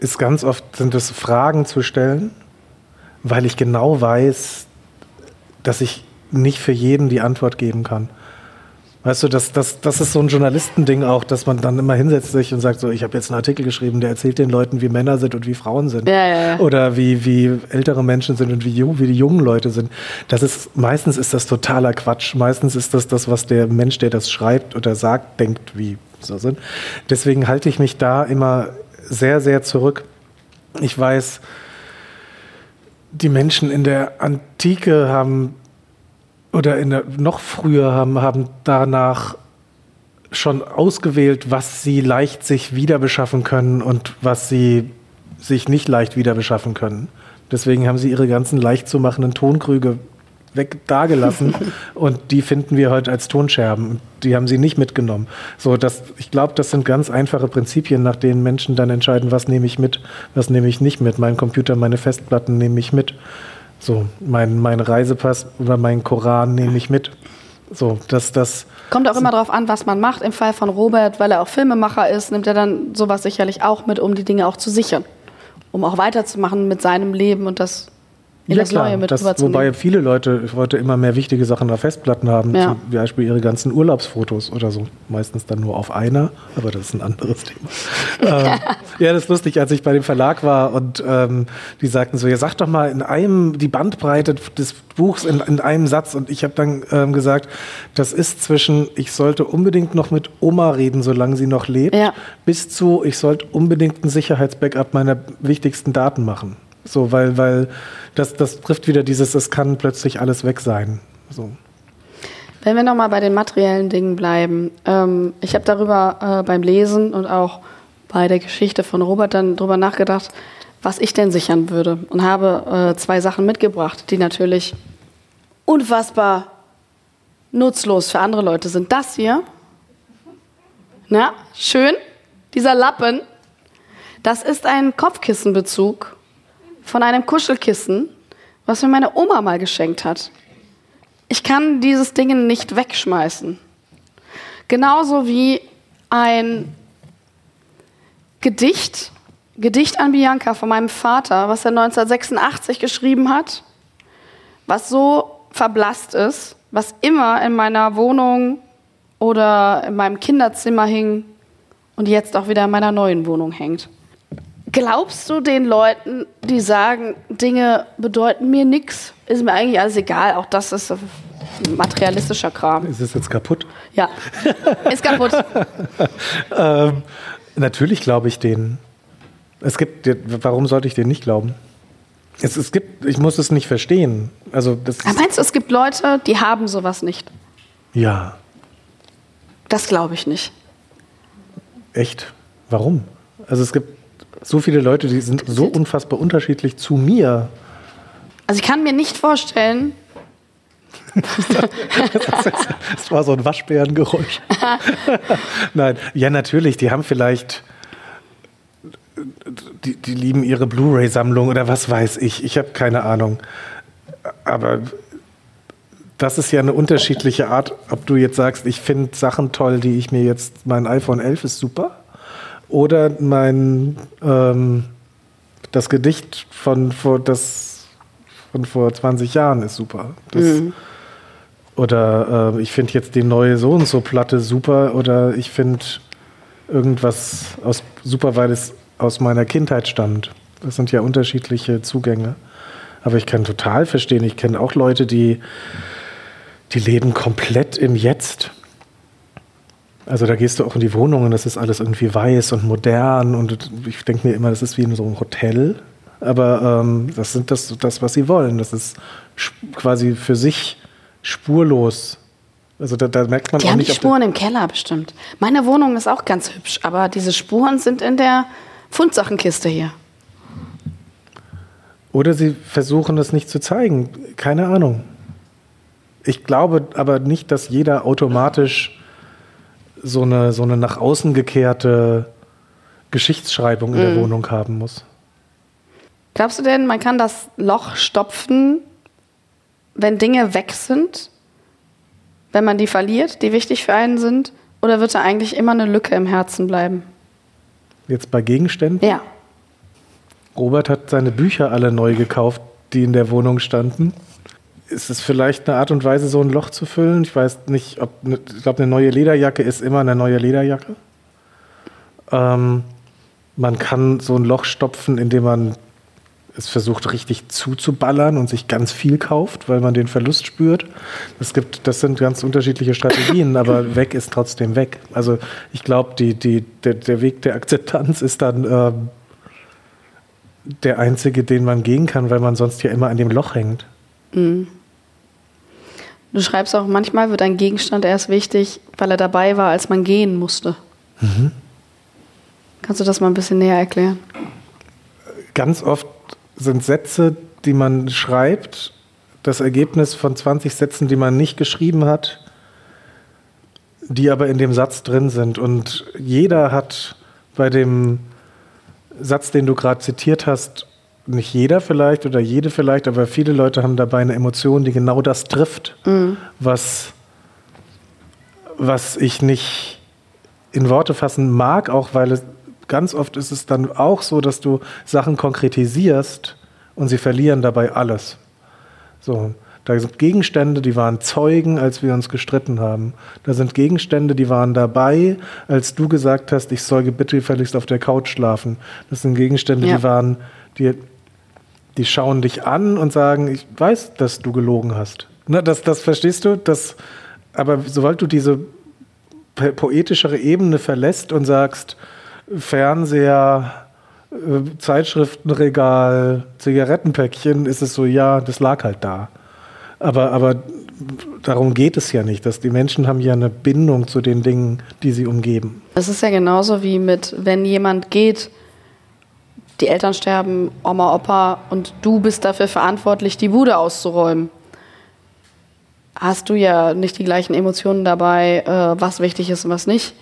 ist ganz oft, sind es Fragen zu stellen, weil ich genau weiß, dass ich nicht für jeden die Antwort geben kann. Weißt du, das, das, das ist so ein Journalistending auch, dass man dann immer hinsetzt sich und sagt, so, ich habe jetzt einen Artikel geschrieben, der erzählt den Leuten, wie Männer sind und wie Frauen sind. Ja, ja, ja. Oder wie, wie ältere Menschen sind und wie, jung, wie die jungen Leute sind. Das ist, meistens ist das totaler Quatsch. Meistens ist das das, was der Mensch, der das schreibt oder sagt, denkt, wie so sind. Deswegen halte ich mich da immer sehr, sehr zurück. Ich weiß, die Menschen in der Antike haben oder in der, noch früher haben, haben danach schon ausgewählt, was sie leicht sich wieder beschaffen können und was sie sich nicht leicht wieder beschaffen können. Deswegen haben sie ihre ganzen leicht zu machenden Tonkrüge weg dagelassen und die finden wir heute als Tonscherben. Die haben sie nicht mitgenommen. So, das, ich glaube, das sind ganz einfache Prinzipien, nach denen Menschen dann entscheiden, was nehme ich mit, was nehme ich nicht mit. Mein Computer, meine Festplatten nehme ich mit. So, mein, mein Reisepass oder mein Koran nehme ich mit. So, dass das. Kommt auch immer darauf an, was man macht. Im Fall von Robert, weil er auch Filmemacher ist, nimmt er dann sowas sicherlich auch mit, um die Dinge auch zu sichern. Um auch weiterzumachen mit seinem Leben und das in das Neue mit das. Wobei viele Leute heute immer mehr wichtige Sachen auf Festplatten haben, Ja. zum Beispiel ihre ganzen Urlaubsfotos oder so. Meistens dann nur auf einer, aber das ist ein anderes Thema. ähm, ja, das ist lustig, als ich bei dem Verlag war und ähm, die sagten so, ja sag doch mal in einem die Bandbreite des Buchs in, in einem Satz und ich habe dann ähm, gesagt, das ist zwischen, ich sollte unbedingt noch mit Oma reden, solange sie noch lebt, Ja. bis zu, ich sollte unbedingt ein Sicherheitsbackup meiner wichtigsten Daten machen. So, weil, weil das, das trifft wieder dieses, es kann plötzlich alles weg sein. So. Wenn wir nochmal bei den materiellen Dingen bleiben, ähm, ich habe darüber äh, beim Lesen und auch bei der Geschichte von Robert dann drüber nachgedacht, was ich denn sichern würde und habe äh, zwei Sachen mitgebracht, die natürlich unfassbar nutzlos für andere Leute sind. Das hier, na, schön, dieser Lappen, das ist ein Kopfkissenbezug von einem Kuschelkissen, was mir meine Oma mal geschenkt hat. Ich kann dieses Ding nicht wegschmeißen. Genauso wie ein Gedicht, Gedicht an Bianca von meinem Vater, was er 1986 geschrieben hat, was so verblasst ist, was immer in meiner Wohnung oder in meinem Kinderzimmer hing und jetzt auch wieder in meiner neuen Wohnung hängt. Glaubst du den Leuten, die sagen, Dinge bedeuten mir nichts, ist mir eigentlich alles egal, auch das ist materialistischer Kram. Ist es jetzt kaputt? Ja, ist kaputt. Ähm, natürlich glaube ich denen. Es gibt, warum sollte ich denen nicht glauben? Es, es gibt, ich muss es nicht verstehen. Also das Aber meinst du, es gibt Leute, die haben sowas nicht? ja, Das glaube ich nicht. echt. Warum? Also es gibt so viele Leute, die sind so unfassbar unterschiedlich zu mir. Also ich kann mir nicht vorstellen, Das war so ein Waschbärengeräusch. Nein, ja, natürlich, die haben vielleicht. Die, die lieben ihre Blu-ray-Sammlung oder was weiß ich. Ich habe keine Ahnung. Aber das ist ja eine unterschiedliche Art, ob du jetzt sagst, ich finde Sachen toll, die ich mir jetzt, mein iPhone 11 ist super. Oder mein, ähm, das Gedicht von vor, das, von vor 20 Jahren ist super. Das, oder äh, ich finde jetzt die neue so und so Platte super oder ich finde irgendwas aus, super, weil es aus meiner Kindheit stammt. Das sind ja unterschiedliche Zugänge. Aber ich kann total verstehen, ich kenne auch Leute, die, die leben komplett im Jetzt. Also da gehst du auch in die Wohnung und das ist alles irgendwie weiß und modern und ich denke mir immer, das ist wie in so einem Hotel. Aber ähm, das sind das, das, was sie wollen. Das ist quasi für sich spurlos. Also da, da merkt man die auch haben die nicht, ob Spuren im Keller bestimmt. Meine Wohnung ist auch ganz hübsch, aber diese Spuren sind in der Fundsachenkiste hier. Oder sie versuchen es nicht zu zeigen. Keine Ahnung. Ich glaube aber nicht, dass jeder automatisch so eine, so eine nach außen gekehrte Geschichtsschreibung in der Wohnung haben muss. Glaubst du denn, man kann das Loch stopfen, wenn Dinge weg sind? Wenn man die verliert, die wichtig für einen sind? Oder wird da eigentlich immer eine Lücke im Herzen bleiben? Jetzt bei Gegenständen. Ja. Robert hat seine Bücher alle neu gekauft, die in der Wohnung standen. Ist es vielleicht eine Art und Weise, so ein Loch zu füllen. Ich weiß nicht, ob, ne, ich glaube, eine neue Lederjacke ist immer eine neue Lederjacke. Ähm, man kann so ein Loch stopfen, indem man es versucht richtig zuzuballern und sich ganz viel kauft, weil man den Verlust spürt. Es gibt, das sind ganz unterschiedliche Strategien, aber weg ist trotzdem weg. Also ich glaube, die, die, der, der Weg der Akzeptanz ist dann ähm, der einzige, den man gehen kann, weil man sonst ja immer an dem Loch hängt. Du schreibst auch, manchmal wird ein Gegenstand erst wichtig, weil er dabei war, als man gehen musste. Kannst du das mal ein bisschen näher erklären? Ganz oft sind Sätze, die man schreibt, das Ergebnis von 20 Sätzen, die man nicht geschrieben hat, die aber in dem Satz drin sind. Und jeder hat bei dem Satz, den du gerade zitiert hast, nicht jeder vielleicht oder jede vielleicht, aber viele Leute haben dabei eine Emotion, die genau das trifft, was, was ich nicht in Worte fassen mag, auch weil es ganz oft ist es dann auch so, dass du Sachen konkretisierst und sie verlieren dabei alles. So, da sind Gegenstände, die waren Zeugen, als wir uns gestritten haben. Da sind Gegenstände, die waren dabei, als du gesagt hast, ich soll bitte gefälligst auf der Couch schlafen. Das sind Gegenstände, Ja. die waren, die, die schauen dich an und sagen, ich weiß, dass du gelogen hast. Ne, das, das verstehst du? Das, aber sobald du diese po- poetischere Ebene verlässt und sagst, Fernseher, äh, Zeitschriftenregal, Zigarettenpäckchen, ist es so, ja, das lag halt da. Aber, aber darum geht es ja nicht. Dass die Menschen haben ja eine Bindung zu den Dingen, die sie umgeben. Es ist ja genauso wie mit, wenn jemand geht, die Eltern sterben, Oma, Opa und du bist dafür verantwortlich, die Bude auszuräumen. Hast du ja nicht die gleichen Emotionen dabei, äh, was wichtig ist und was nicht.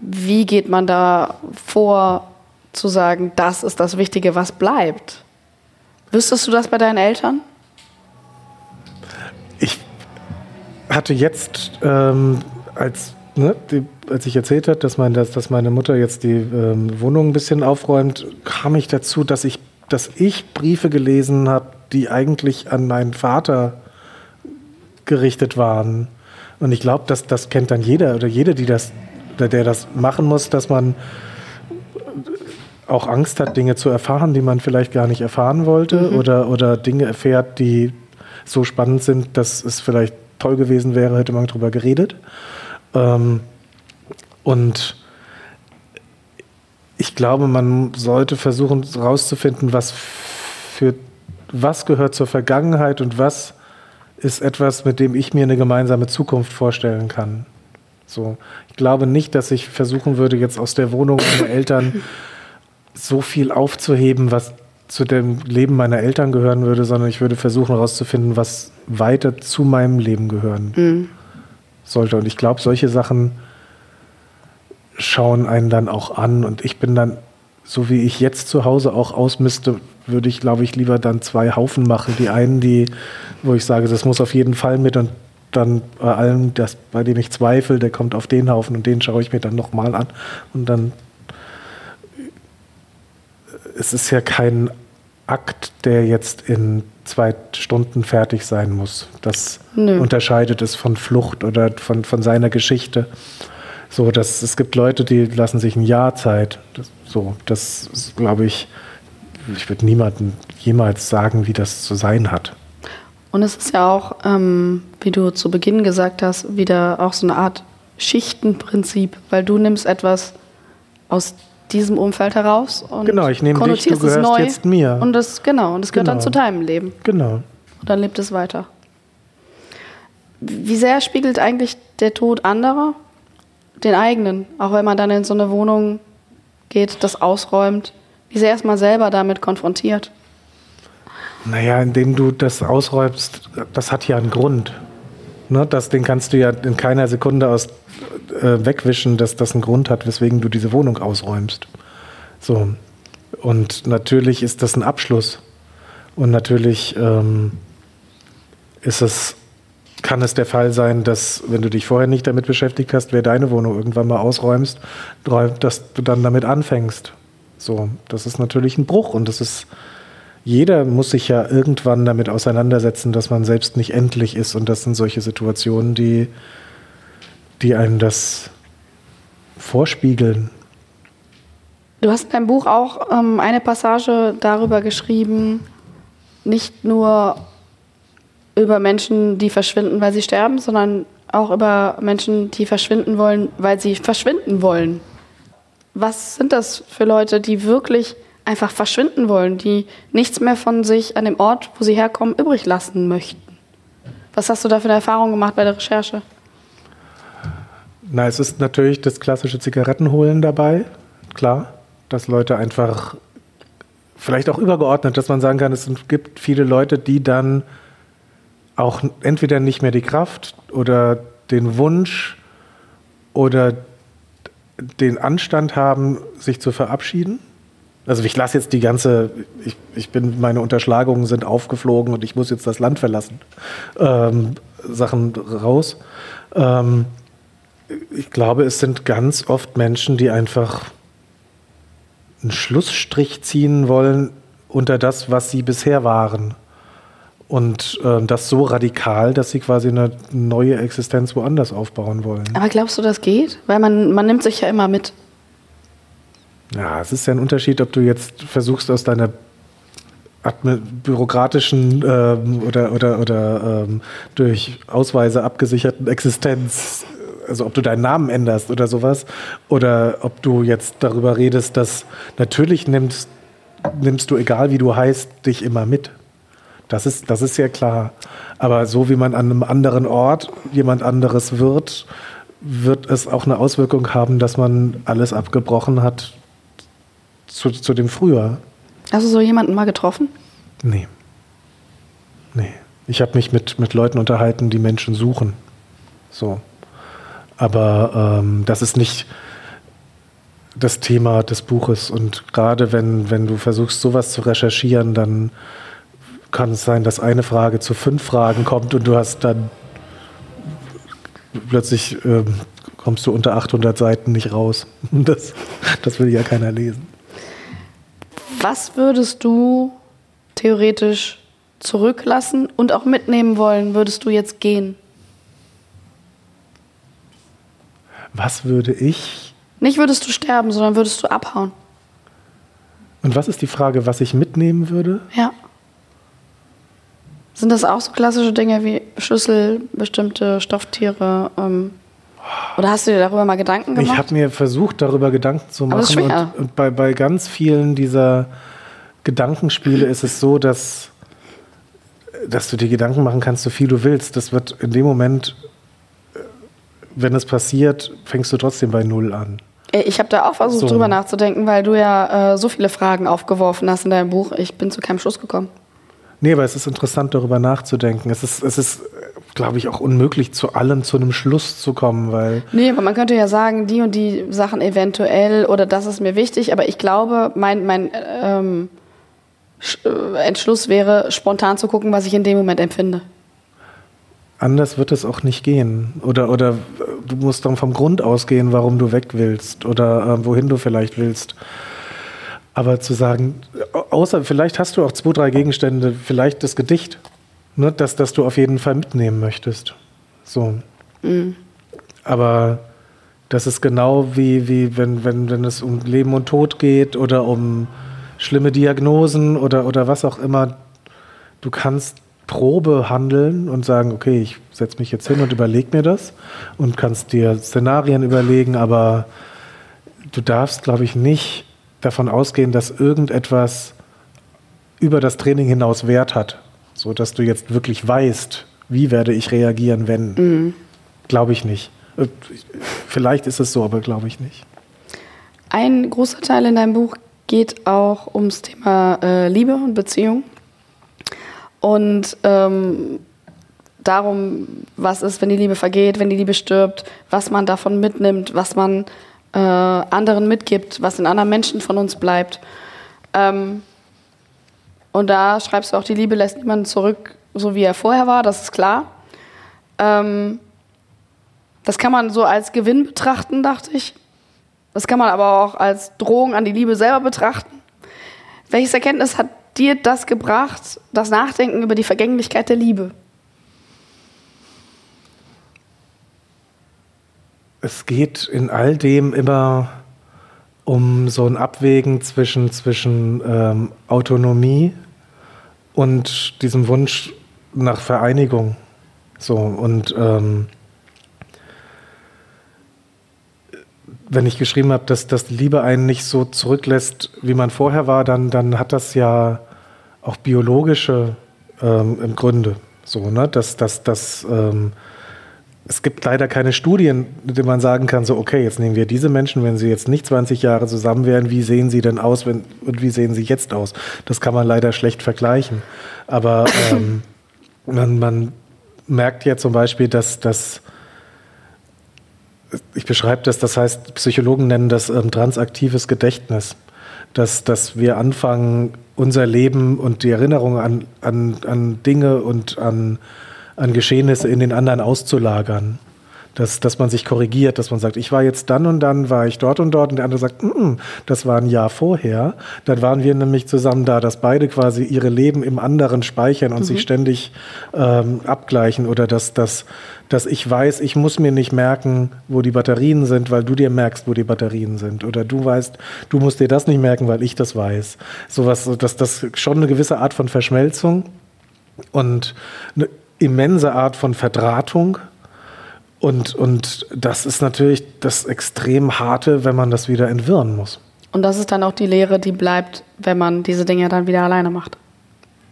Wie geht man da vor, zu sagen, das ist das Wichtige, was bleibt? Wüsstest du das bei deinen Eltern? Ich hatte jetzt, ähm, als, ne, die, als ich erzählt habe, dass, mein, dass, dass meine Mutter jetzt die ähm, Wohnung ein bisschen aufräumt, kam ich dazu, dass ich, dass ich Briefe gelesen habe, die eigentlich an meinen Vater gerichtet waren. Und ich glaube, dass das kennt dann jeder oder jede, die das, oder der das machen muss, dass man auch Angst hat, Dinge zu erfahren, die man vielleicht gar nicht erfahren wollte oder, oder Dinge erfährt, die so spannend sind, dass es vielleicht toll gewesen wäre, hätte man darüber geredet. Ähm, und ich glaube, man sollte versuchen herauszufinden, was für was gehört zur Vergangenheit und was ist etwas, mit dem ich mir eine gemeinsame Zukunft vorstellen kann. So, ich glaube nicht, dass ich versuchen würde, jetzt aus der Wohnung meiner Eltern so viel aufzuheben, was zu dem Leben meiner Eltern gehören würde, sondern ich würde versuchen herauszufinden, was weiter zu meinem Leben gehören sollte. Und ich glaube, solche Sachen schauen einen dann auch an. Und ich bin dann, so wie ich jetzt zu Hause auch ausmiste, würde ich, glaube ich, lieber dann zwei Haufen machen. Die einen, die, wo ich sage, das muss auf jeden Fall mit und dann bei allem, das, bei dem ich zweifle, der kommt auf den Haufen und den schaue ich mir dann nochmal an. Und dann es ist ja kein Akt, der jetzt in zwei Stunden fertig sein muss. Das Nö. unterscheidet es von Flucht oder von, von seiner Geschichte. So, dass es gibt Leute, die lassen sich ein Jahr Zeit. Das, so, das ist, glaube ich, ich würde niemandem jemals sagen, wie das zu sein hat. Und es ist ja auch, ähm, wie du zu Beginn gesagt hast, wieder auch so eine Art Schichtenprinzip, weil du nimmst etwas aus diesem Umfeld heraus und Genau, ich nehme dich, du gehörst neu jetzt mir. Und das, genau, und das gehört dann Genau. zu deinem Leben. Genau. Und dann lebt es weiter. Wie sehr spiegelt eigentlich der Tod anderer den eigenen? Auch wenn man dann in so eine Wohnung geht, das ausräumt. Wie sehr ist man selber damit konfrontiert? Naja, indem du das ausräumst, das hat ja einen Grund. Ne, das, den kannst du ja in keiner Sekunde aus, äh, wegwischen, dass das einen Grund hat, weswegen du diese Wohnung ausräumst. So. Und natürlich ist das ein Abschluss. Und natürlich ähm, ist es, kann es der Fall sein, dass, wenn du dich vorher nicht damit beschäftigt hast, wer deine Wohnung irgendwann mal ausräumst, räum- dass du dann damit anfängst. So, das ist natürlich ein Bruch und das ist jeder muss sich ja irgendwann damit auseinandersetzen, dass man selbst nicht endlich ist. Und das sind solche Situationen, die, die einem das vorspiegeln. Du hast in deinem Buch auch ähm, eine Passage darüber geschrieben, nicht nur über Menschen, die verschwinden, weil sie sterben, sondern auch über Menschen, die verschwinden wollen, weil sie verschwinden wollen. Was sind das für Leute, die wirklich einfach verschwinden wollen, die nichts mehr von sich an dem Ort, wo sie herkommen, übrig lassen möchten? Was hast du da für eine Erfahrung gemacht bei der Recherche? Na, es ist natürlich das klassische Zigarettenholen dabei, klar, dass Leute einfach, vielleicht auch übergeordnet, dass man sagen kann, es gibt viele Leute, die dann auch entweder nicht mehr die Kraft oder den Wunsch oder den Anstand haben, sich zu verabschieden. Also ich lasse jetzt die ganze, ich, ich bin, meine Unterschlagungen sind aufgeflogen und ich muss jetzt das Land verlassen. Ähm, Sachen raus. Ähm, ich glaube, es sind ganz oft Menschen, die einfach einen Schlussstrich ziehen wollen unter das, was sie bisher waren. Und äh, das so radikal, dass sie quasi eine neue Existenz woanders aufbauen wollen. Aber glaubst du, das geht? Weil man, man nimmt sich ja immer mit. Ja, es ist ja ein Unterschied, ob du jetzt versuchst, aus deiner bürokratischen ähm, oder, oder, oder ähm, durch Ausweise abgesicherten Existenz, also ob du deinen Namen änderst oder sowas, oder ob du jetzt darüber redest, dass natürlich nimmst, nimmst du, egal wie du heißt, dich immer mit. Das ist, das ist ja klar. Aber so wie man an einem anderen Ort jemand anderes wird, wird es auch eine Auswirkung haben, dass man alles abgebrochen hat, zu, zu dem früher. Hast du so jemanden mal getroffen? Nee. Nee. Ich habe mich mit, mit Leuten unterhalten, die Menschen suchen. So. Aber ähm, das ist nicht das Thema des Buches. Und gerade wenn, wenn du versuchst, sowas zu recherchieren, dann kann es sein, dass eine Frage zu fünf Fragen kommt und du hast dann plötzlich ähm, kommst du unter 800 Seiten nicht raus. Das, das will ja keiner lesen. Was würdest du theoretisch zurücklassen und auch mitnehmen wollen, würdest du jetzt gehen? Was würde ich? Nicht würdest du sterben, sondern würdest du abhauen. Und was ist die Frage, was ich mitnehmen würde? Ja. Sind das auch so klassische Dinge wie Schlüssel, bestimmte Stofftiere? Ähm, oder hast du dir darüber mal Gedanken gemacht? Ich habe mir versucht, darüber Gedanken zu Aber das ist machen. Und, und bei, bei ganz vielen dieser Gedankenspiele ist es so, dass, dass du dir Gedanken machen kannst, so viel du willst. Das wird in dem Moment, äh, wenn es passiert, fängst du trotzdem bei Null an. Äh, Ich habe da auch versucht, So. drüber nachzudenken, weil du ja äh, so viele Fragen aufgeworfen hast in deinem Buch. Ich bin zu keinem Schluss gekommen. Nee, aber es ist interessant, darüber nachzudenken. Es ist, es ist glaube ich, auch unmöglich, zu allem zu einem Schluss zu kommen, weil Nee, aber man könnte ja sagen, die und die Sachen eventuell oder das ist mir wichtig, aber ich glaube, mein, mein ähm, äh, Entschluss wäre, spontan zu gucken, was ich in dem Moment empfinde. anders wird es auch nicht gehen. Oder, oder äh, du musst dann vom Grund ausgehen, warum du weg willst oder äh, wohin du vielleicht willst. Aber zu sagen, au- außer vielleicht hast du auch zwei, drei Gegenstände, vielleicht das Gedicht, ne, das, das du auf jeden Fall mitnehmen möchtest. So. Aber das ist genau wie, wie wenn, wenn, wenn es um Leben und Tod geht oder um schlimme Diagnosen oder, oder was auch immer. Du kannst Probe handeln und sagen, okay, ich setze mich jetzt hin und überlege mir das und kannst dir Szenarien überlegen, aber du darfst, glaube ich, nicht davon ausgehen, dass irgendetwas über das Training hinaus Wert hat, so dass du jetzt wirklich weißt, wie werde ich reagieren, wenn. Glaube ich nicht. Äh, Vielleicht ist es so, aber glaube ich nicht. Ein großer Teil in deinem Buch geht auch ums Thema äh, Liebe und Beziehung. Und ähm, darum, was ist, wenn die Liebe vergeht, wenn die Liebe stirbt, was man davon mitnimmt, was man äh, anderen mitgibt, was in anderen Menschen von uns bleibt. Ähm, und da schreibst du auch, die Liebe lässt niemanden zurück, so wie er vorher war, das ist klar. Ähm, das kann man so als Gewinn betrachten, dachte ich. Das kann man aber auch als Drohung an die Liebe selber betrachten. Welches Erkenntnis hat dir das gebracht, das Nachdenken über die Vergänglichkeit der Liebe? Es geht in all dem immer um so ein Abwägen zwischen, zwischen ähm, Autonomie und diesem Wunsch nach Vereinigung. So, und ähm, wenn ich geschrieben habe, dass, dass Liebe einen nicht so zurücklässt, wie man vorher war, dann, dann hat das ja auch biologische ähm, Gründe. So, ne? dass, dass, dass ähm, es gibt leider keine Studien, mit denen man sagen kann, so, okay, jetzt nehmen wir diese Menschen, wenn sie jetzt nicht 20 Jahre zusammen wären, wie sehen sie denn aus wenn, und wie sehen sie jetzt aus? Das kann man leider schlecht vergleichen. Aber ähm, man, man merkt ja zum Beispiel, dass, dass ich beschreibe das, das heißt, Psychologen nennen das ähm, transaktives Gedächtnis. Dass, dass wir anfangen, unser Leben und die Erinnerung an, an, an Dinge und an, an Geschehnisse in den anderen auszulagern dass, dass man sich korrigiert, dass man sagt, ich war jetzt dann und dann, war ich dort und dort und der andere sagt, mm -mm, das war ein Jahr vorher. Dann waren wir nämlich zusammen da, dass beide quasi ihre Leben im anderen speichern und mhm. sich ständig ähm, abgleichen oder dass, dass, dass ich weiß, ich muss mir nicht merken, wo die Batterien sind, weil du dir merkst, wo die Batterien sind. Oder du weißt, du musst dir das nicht merken, weil ich das weiß. Sowas, dass das schon eine gewisse Art von Verschmelzung und eine immense Art von Verdrahtung und, und das ist natürlich das extrem harte, wenn man das wieder entwirren muss. Und das ist dann auch die Lehre, die bleibt, wenn man diese Dinge dann wieder alleine macht.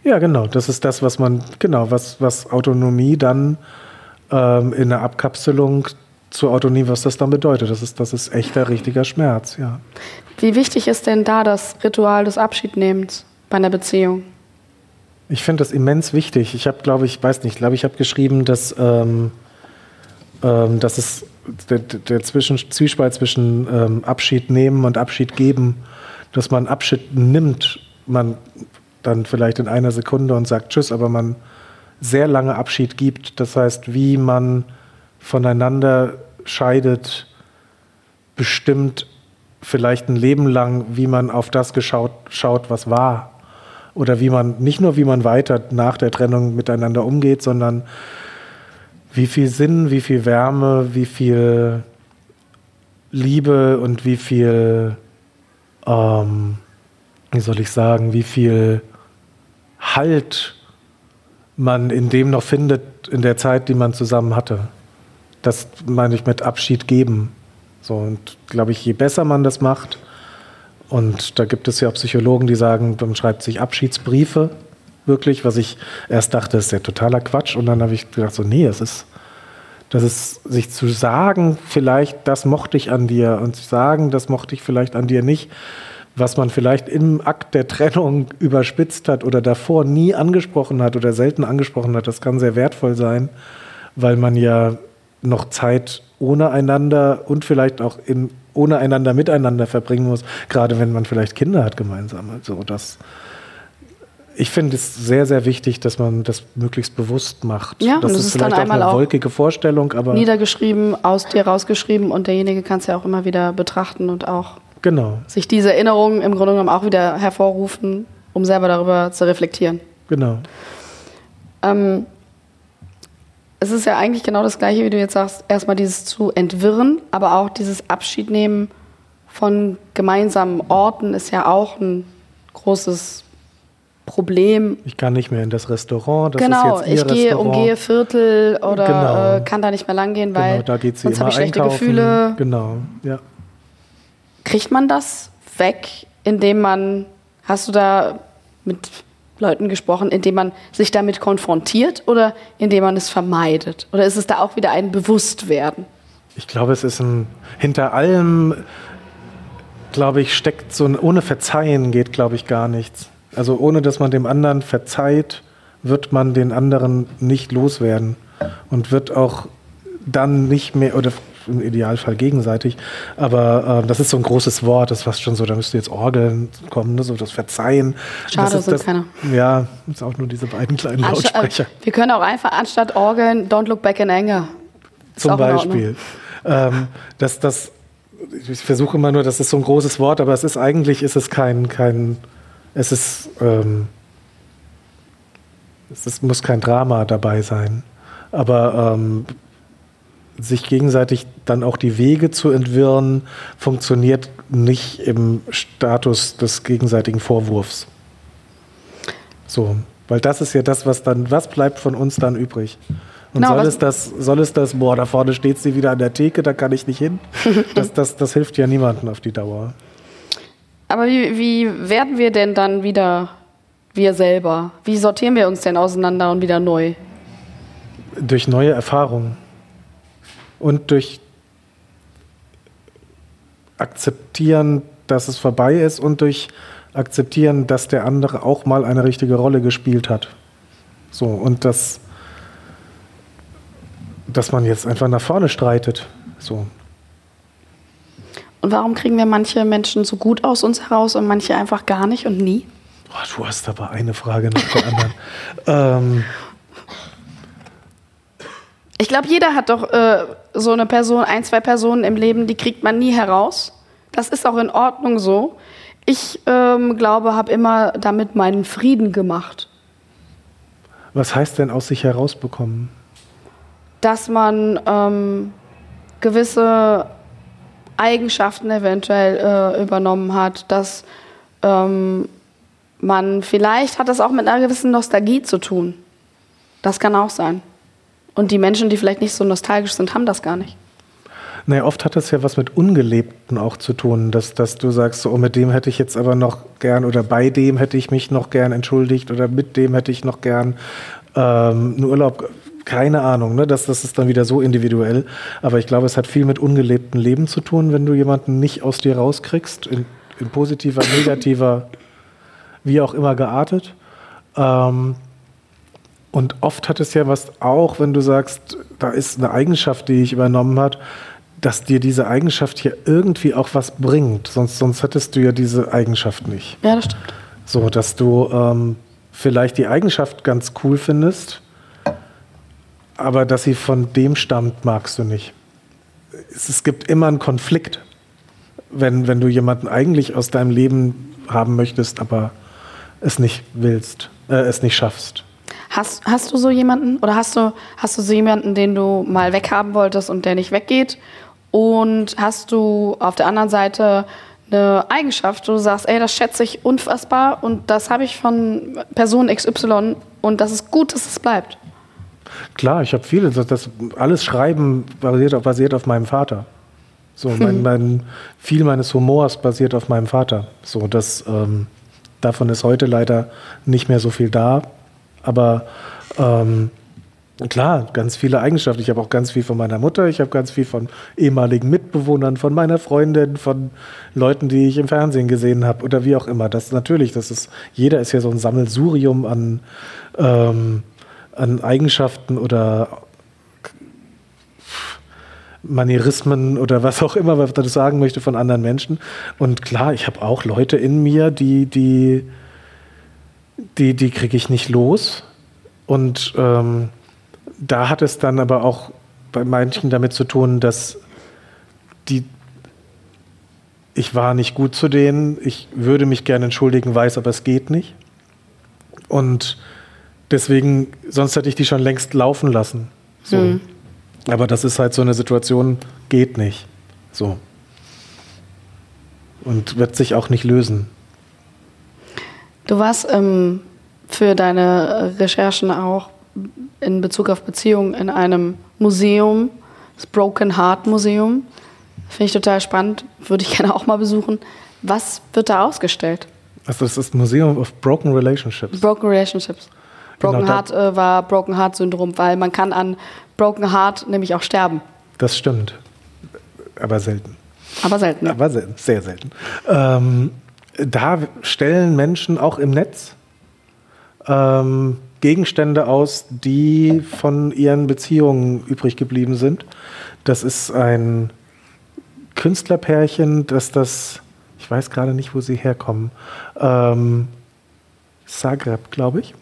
Ja, genau. Das ist das, was man, genau, was, was Autonomie dann ähm, in der Abkapselung zur Autonomie, was das dann bedeutet. Das ist, das ist echter, richtiger Schmerz, ja. Wie wichtig ist denn da das Ritual des Abschiednehmens bei einer Beziehung? Ich finde das immens wichtig. Ich habe, glaube ich, weiß nicht, glaube ich, habe geschrieben, dass ähm, ähm, dass es der, der zwischen, Zwiespalt zwischen ähm, Abschied nehmen und Abschied geben, dass man Abschied nimmt, man dann vielleicht in einer Sekunde und sagt Tschüss, aber man sehr lange Abschied gibt. Das heißt, wie man voneinander scheidet, bestimmt vielleicht ein Leben lang, wie man auf das geschaut, schaut, was war. Oder wie man, nicht nur wie man weiter nach der Trennung miteinander umgeht, sondern wie viel Sinn, wie viel Wärme, wie viel Liebe und wie viel, ähm, wie soll ich sagen, wie viel Halt man in dem noch findet in der Zeit, die man zusammen hatte. Das meine ich mit Abschied geben. So, und glaube ich, je besser man das macht, und da gibt es ja Psychologen, die sagen, man schreibt sich Abschiedsbriefe wirklich, was ich erst dachte, ist ja totaler Quatsch. Und dann habe ich gedacht, so, nee, es ist, das ist sich zu sagen, vielleicht, das mochte ich an dir und zu sagen, das mochte ich vielleicht an dir nicht, was man vielleicht im Akt der Trennung überspitzt hat oder davor nie angesprochen hat oder selten angesprochen hat, das kann sehr wertvoll sein, weil man ja noch Zeit ohne einander und vielleicht auch in, ohne einander miteinander verbringen muss, gerade wenn man vielleicht Kinder hat gemeinsam. Also das ich finde es sehr, sehr wichtig, dass man das möglichst bewusst macht. Ja, das, das ist, ist vielleicht auch eine wolkige Vorstellung, aber niedergeschrieben, aus dir rausgeschrieben und derjenige kann es ja auch immer wieder betrachten und auch genau. sich diese Erinnerungen im Grunde genommen auch wieder hervorrufen, um selber darüber zu reflektieren. Genau. Ähm, es ist ja eigentlich genau das Gleiche, wie du jetzt sagst, erstmal dieses zu entwirren, aber auch dieses Abschiednehmen von gemeinsamen Orten ist ja auch ein großes Problem. Ich kann nicht mehr in das Restaurant. Das genau, ist jetzt ihr ich gehe, Restaurant. umgehe Viertel oder Genau. äh, kann da nicht mehr lang gehen, weil genau, da geht sie sonst habe ich schlechte einkaufen. Gefühle. Genau, ja. Kriegt man das weg, indem man, hast du da mit Leuten gesprochen, indem man sich damit konfrontiert oder indem man es vermeidet? Oder ist es da auch wieder ein Bewusstwerden? Ich glaube, es ist ein, hinter allem, glaube ich, steckt so ein, ohne Verzeihen geht, glaube ich, gar nichts. Also ohne, dass man dem anderen verzeiht, wird man den anderen nicht loswerden und wird auch dann nicht mehr, oder im Idealfall gegenseitig, aber äh, das ist so ein großes Wort, das ist fast schon so, da müsste jetzt Orgeln kommen, ne, so das Verzeihen. Schade, das ist sind das, keine. Ja, ist auch nur diese beiden kleinen Anstatt, Lautsprecher. äh, wir können auch einfach anstatt Orgeln Don't Look Back in Anger. Ist Zum. Beispiel. Ähm, dass das, ich versuche immer nur, das ist so ein großes Wort, aber es ist eigentlich ist es kein, kein es ist, ähm, es ist, muss kein Drama dabei sein, aber ähm, sich gegenseitig dann auch die Wege zu entwirren, funktioniert nicht im Status des gegenseitigen Vorwurfs. So, weil das ist ja das, was dann, was bleibt von uns dann übrig? Und Genau, soll, es das, soll es das, boah, da vorne steht sie wieder an der Theke, da kann ich nicht hin? Das, das, das hilft ja niemandem auf die Dauer. Aber wie, wie werden wir denn dann wieder wir selber? Wie sortieren wir uns denn auseinander und wieder neu? Durch neue Erfahrungen und durch akzeptieren, dass es vorbei ist und durch akzeptieren, dass der andere auch mal eine richtige Rolle gespielt hat. So, und dass, dass man jetzt einfach nach vorne streitet. So. Und warum kriegen wir manche Menschen so gut aus uns heraus und manche einfach gar nicht und nie? Boah, du hast aber eine Frage nach der anderen. ähm, Ich glaube, jeder hat doch äh, so eine Person, ein, zwei Personen im Leben, die kriegt man nie heraus. Das ist auch in Ordnung so. Ich ähm, glaube, habe immer damit meinen Frieden gemacht. was heißt denn aus sich herausbekommen? dass man ähm, gewisse Eigenschaften eventuell äh, übernommen hat, dass ähm, man vielleicht hat das auch mit einer gewissen Nostalgie zu tun. Das kann auch sein. Und die Menschen, die vielleicht nicht so nostalgisch sind, haben das gar nicht. Naja, oft hat das ja was mit Ungelebten auch zu tun, dass, dass du sagst, so, oh, mit dem hätte ich jetzt aber noch gern oder bei dem hätte ich mich noch gern entschuldigt oder mit dem hätte ich noch gern ähm, einen Urlaub. Keine Ahnung, ne? das, das ist dann wieder so individuell. Aber ich glaube, es hat viel mit ungelebtem Leben zu tun, wenn du jemanden nicht aus dir rauskriegst, in, in positiver, negativer, wie auch immer geartet. Ähm, und oft hat es ja was auch, wenn du sagst, da ist eine Eigenschaft, die ich übernommen hat, dass dir diese Eigenschaft hier irgendwie auch was bringt. Sonst, sonst hättest du ja diese Eigenschaft nicht. Ja, das stimmt. So, dass du ähm, vielleicht die Eigenschaft ganz cool findest, aber dass sie von dem stammt, magst du nicht. Es, es gibt immer einen Konflikt, wenn, wenn du jemanden eigentlich aus deinem Leben haben möchtest, aber es nicht willst, äh, es nicht schaffst. Hast, hast du so jemanden oder hast du, hast du so jemanden, den du mal weghaben wolltest und der nicht weggeht? Und hast du auf der anderen Seite eine Eigenschaft, wo du sagst, ey, das schätze ich unfassbar und das habe ich von Person XY und das ist gut, dass es bleibt. Klar, ich habe viele. Das, das alles Schreiben basiert auf, basiert auf meinem Vater. So, mein, mein, viel meines Humors basiert auf meinem Vater. So, das, ähm, davon ist heute leider nicht mehr so viel da. Aber ähm, klar, ganz viele Eigenschaften. Ich habe auch ganz viel von meiner Mutter, ich habe ganz viel von ehemaligen Mitbewohnern, von meiner Freundin, von Leuten, die ich im Fernsehen gesehen habe oder wie auch immer. Das natürlich, das ist, jeder ist ja so ein Sammelsurium an, ähm, an Eigenschaften oder Manierismen oder was auch immer, was ich sagen möchte von anderen Menschen. Und klar, ich habe auch Leute in mir, die, die, die, die kriege ich nicht los. Und ähm, da hat es dann aber auch bei manchen damit zu tun, dass die ich war nicht gut zu denen, ich würde mich gerne entschuldigen, weiß, aber es geht nicht. Und deswegen, sonst hätte ich die schon längst laufen lassen. So. Aber das ist halt so eine Situation, geht nicht. So. Und wird sich auch nicht lösen. Du warst ähm, für deine Recherchen auch in Bezug auf Beziehungen in einem Museum, das Broken Heart Museum. Finde ich total spannend, würde ich gerne auch mal besuchen. Was wird da ausgestellt? Also das ist Museum of Broken Relationships. Broken Relationships. Broken Genau, Heart äh, war Broken Heart Syndrom, weil man kann an Broken Heart nämlich auch sterben. Das stimmt. Aber selten. Aber selten. Aber selten, sehr selten. Ähm, da stellen Menschen auch im Netz ähm, Gegenstände aus, die von ihren Beziehungen übrig geblieben sind. Das ist ein Künstlerpärchen, das das, ich weiß gerade nicht, wo sie herkommen, ähm, Zagreb, glaube ich.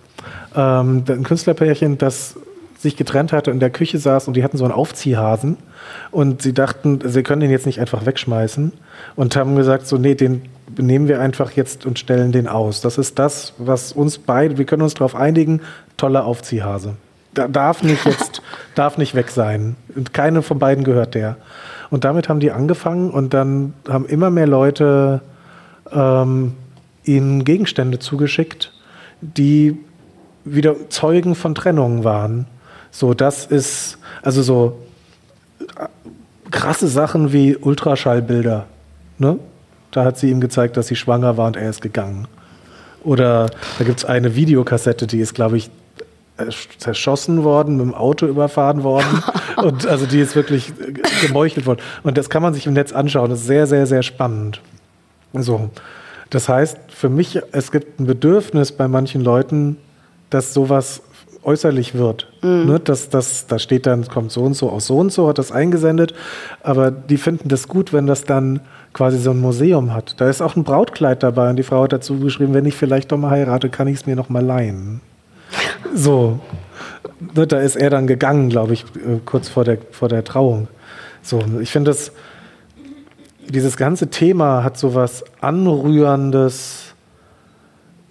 Ähm, ein Künstlerpärchen, das sich getrennt hatte und in der Küche saß und die hatten so einen Aufziehhasen und sie dachten, sie können den jetzt nicht einfach wegschmeißen und haben gesagt, so nee, den nehmen wir einfach jetzt und stellen den aus. Das ist das, was uns beide, wir können uns darauf einigen, toller Aufziehhase. Da darf nicht jetzt, darf nicht weg sein. Und keine von beiden gehört der. Und damit haben die angefangen und dann haben immer mehr Leute ähm, ihnen Gegenstände zugeschickt, die wieder Zeugen von Trennungen waren. So, das ist, also so äh, krasse Sachen wie Ultraschallbilder. Ne? Da hat sie ihm gezeigt, dass sie schwanger war und er ist gegangen. Oder da gibt es eine Videokassette, die ist, glaube ich, zerschossen worden, mit dem Auto überfahren worden. und also die ist wirklich äh, gemeuchelt worden. Und das kann man sich im Netz anschauen. Das ist sehr, sehr, sehr spannend. So. Das heißt, für mich, es gibt ein Bedürfnis bei manchen Leuten, dass sowas äußerlich wird. Ne, dass, dass, da steht dann, kommt so und so aus so und so, hat das eingesendet. Aber die finden das gut, wenn das dann quasi so ein Museum hat. Da ist auch ein Brautkleid dabei und die Frau hat dazu geschrieben, wenn ich vielleicht doch mal heirate, kann ich es mir noch mal leihen. So. Ne, da ist er dann gegangen, glaube ich, äh, kurz vor der, vor der Trauung. So, ich finde das, dieses ganze Thema hat so was Anrührendes,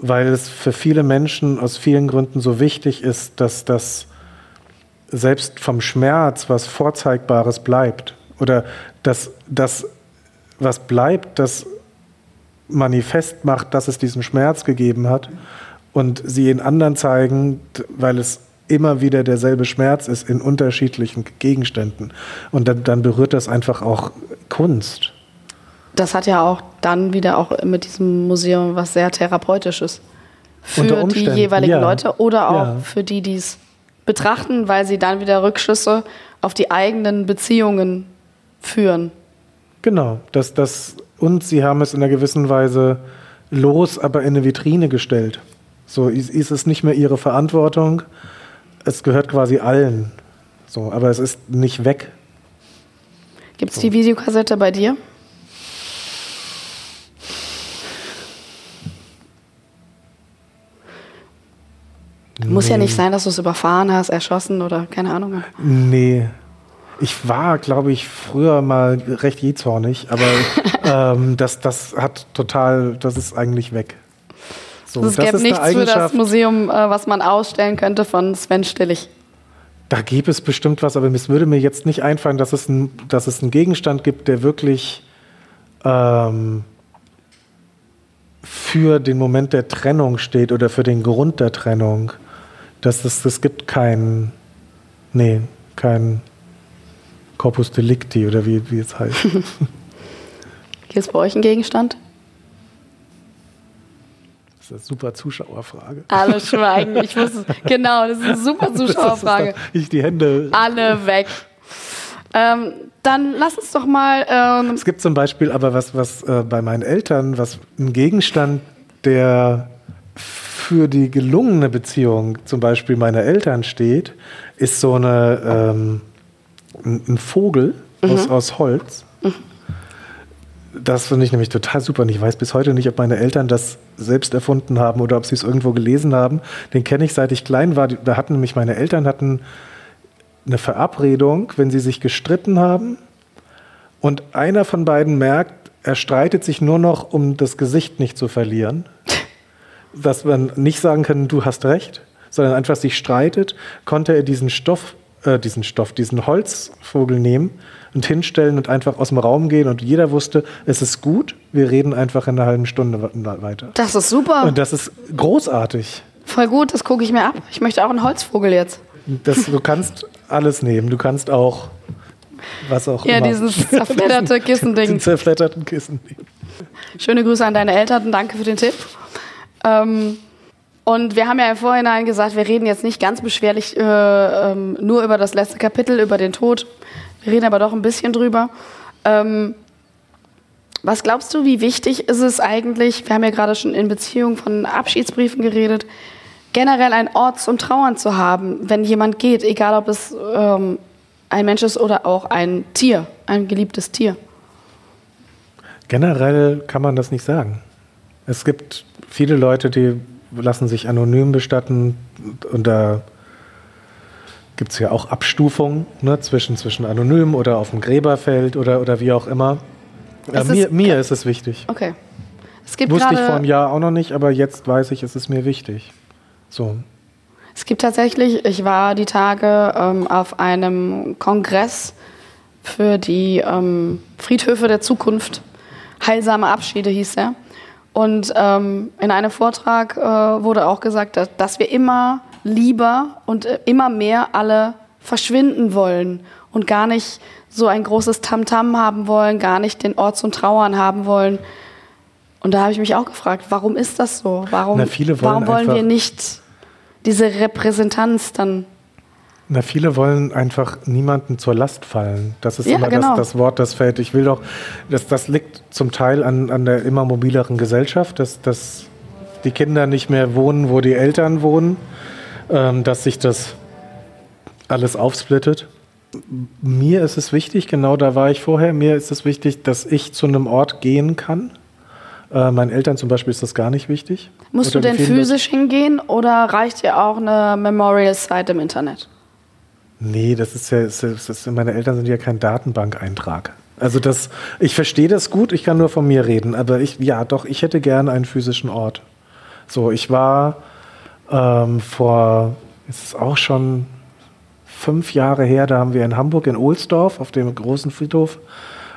weil es für viele Menschen aus vielen Gründen so wichtig ist, dass das selbst vom Schmerz was Vorzeigbares bleibt. Oder dass das, was bleibt, das manifest macht, dass es diesen Schmerz gegeben hat und sie in anderen zeigen, weil es immer wieder derselbe Schmerz ist in unterschiedlichen Gegenständen. Und dann, dann berührt das einfach auch Kunst. Das hat ja auch dann wieder auch mit diesem Museum was sehr Therapeutisches. Für die jeweiligen ja. Leute oder auch Ja. für die, die es betrachten, weil sie dann wieder Rückschlüsse auf die eigenen Beziehungen führen. Genau, das, das, und sie haben es in einer gewissen Weise los, aber in eine Vitrine gestellt. So ist, ist es nicht mehr ihre Verantwortung, es gehört quasi allen. So, aber es ist nicht weg. Gibt es die Videokassette bei dir? Muss ja nicht sein, dass du es überfahren hast, erschossen oder keine Ahnung. Nee. Ich war, glaube ich, früher mal recht jähzornig, aber ähm, das, das hat total, das ist eigentlich weg. So, Also es gäbe nichts für das. Museum, äh, was man ausstellen könnte von Sven Stillig. Da gäbe es bestimmt was, aber es würde mir jetzt nicht einfallen, dass es, ein, dass es einen Gegenstand gibt, der wirklich ähm, für den Moment der Trennung steht oder für den Grund der Trennung. Das, das, das gibt kein, nee, kein Corpus Delicti oder wie, wie es heißt. Gibt es bei euch einen Gegenstand? Das ist eine super Zuschauerfrage. Alle schweigen. Ich wusste, genau, das ist eine super Zuschauerfrage. Ich die Hände. Alle weg. Ähm, dann lass uns doch mal. Ähm, Es gibt zum Beispiel aber was, was äh, bei meinen Eltern, was ein Gegenstand, der für die gelungene Beziehung zum Beispiel meiner Eltern steht, ist so eine, ähm, ein, Vogel aus, aus Holz. Das finde ich nämlich total super. Und ich weiß bis heute nicht, ob meine Eltern das selbst erfunden haben oder ob sie es irgendwo gelesen haben. Den kenne ich seit ich klein war. Da hatten nämlich meine Eltern hatten eine Verabredung, wenn sie sich gestritten haben und einer von beiden merkt, er streitet sich nur noch, um das Gesicht nicht zu verlieren, dass man nicht sagen kann, du hast recht, sondern einfach sich streitet, konnte er diesen Stoff, äh, diesen Stoff, diesen Holzvogel nehmen und hinstellen und einfach aus dem Raum gehen und jeder wusste, es ist gut, wir reden einfach in einer halben Stunde weiter. das ist super. Und das ist großartig. Voll gut, das gucke ich mir ab. Ich möchte auch einen Holzvogel jetzt. Das, du kannst alles nehmen. Du kannst auch was auch Ja, immer. dieses zerfledderte Kissending. zerfledderten Kissen. Schöne Grüße an deine Eltern. Danke für den Tipp. Ähm, und wir haben ja im Vorhinein gesagt, wir reden jetzt nicht ganz beschwerlich äh, ähm, nur über das letzte Kapitel, über den Tod. Wir reden aber doch ein bisschen drüber. Ähm, was glaubst du, wie wichtig ist es eigentlich, wir haben ja gerade schon in Beziehung von Abschiedsbriefen geredet, generell einen Ort zum Trauern zu haben, wenn jemand geht, egal ob es ähm, ein Mensch ist oder auch ein Tier, ein geliebtes Tier. Generell kann man das nicht sagen. Es gibt viele Leute, die lassen sich anonym bestatten und da gibt es ja auch Abstufungen ne, zwischen, zwischen anonym oder auf dem Gräberfeld oder, oder wie auch immer. Äh, mir, ist- mir ist es wichtig. Okay. Es gibt Wusste ich vor einem Jahr auch noch nicht, aber jetzt weiß ich, es ist mir wichtig. So. es gibt tatsächlich, ich war die Tage ähm, auf einem Kongress für die ähm, Friedhöfe der Zukunft. Heilsame Abschiede hieß er. Und ähm, in einem Vortrag äh, wurde auch gesagt, dass, dass wir immer lieber und äh, immer mehr alle verschwinden wollen und gar nicht so ein großes Tamtam haben wollen, gar nicht den Ort zum Trauern haben wollen. Und da habe ich mich auch gefragt, warum ist das so? Warum, Na, wollen warum wollen wir nicht diese Repräsentanz dann? Na, viele wollen einfach niemanden zur Last fallen. Das ist Ja, immer genau. das, das Wort, das fällt. Ich will doch, das, das liegt zum Teil an, an der immer mobileren Gesellschaft, dass, dass die Kinder nicht mehr wohnen, wo die Eltern wohnen, ähm, dass sich das alles aufsplittet. Mir ist es wichtig, genau da war ich vorher, mir ist es wichtig, dass ich zu einem Ort gehen kann. Äh, meinen Eltern zum Beispiel ist das gar nicht wichtig. Musst du Oder denn vielen Leuten- physisch hingehen oder reicht dir auch eine Memorial-Site im Internet? Nee, das ist ja, das ist, meine Eltern sind ja kein Datenbankeintrag. Also das, ich verstehe das gut, ich kann nur von mir reden, aber ich, ja doch, ich hätte gerne einen physischen Ort. So, ich war ähm, vor, es ist auch schon fünf Jahre her, da haben wir in Hamburg in Ohlsdorf auf dem großen Friedhof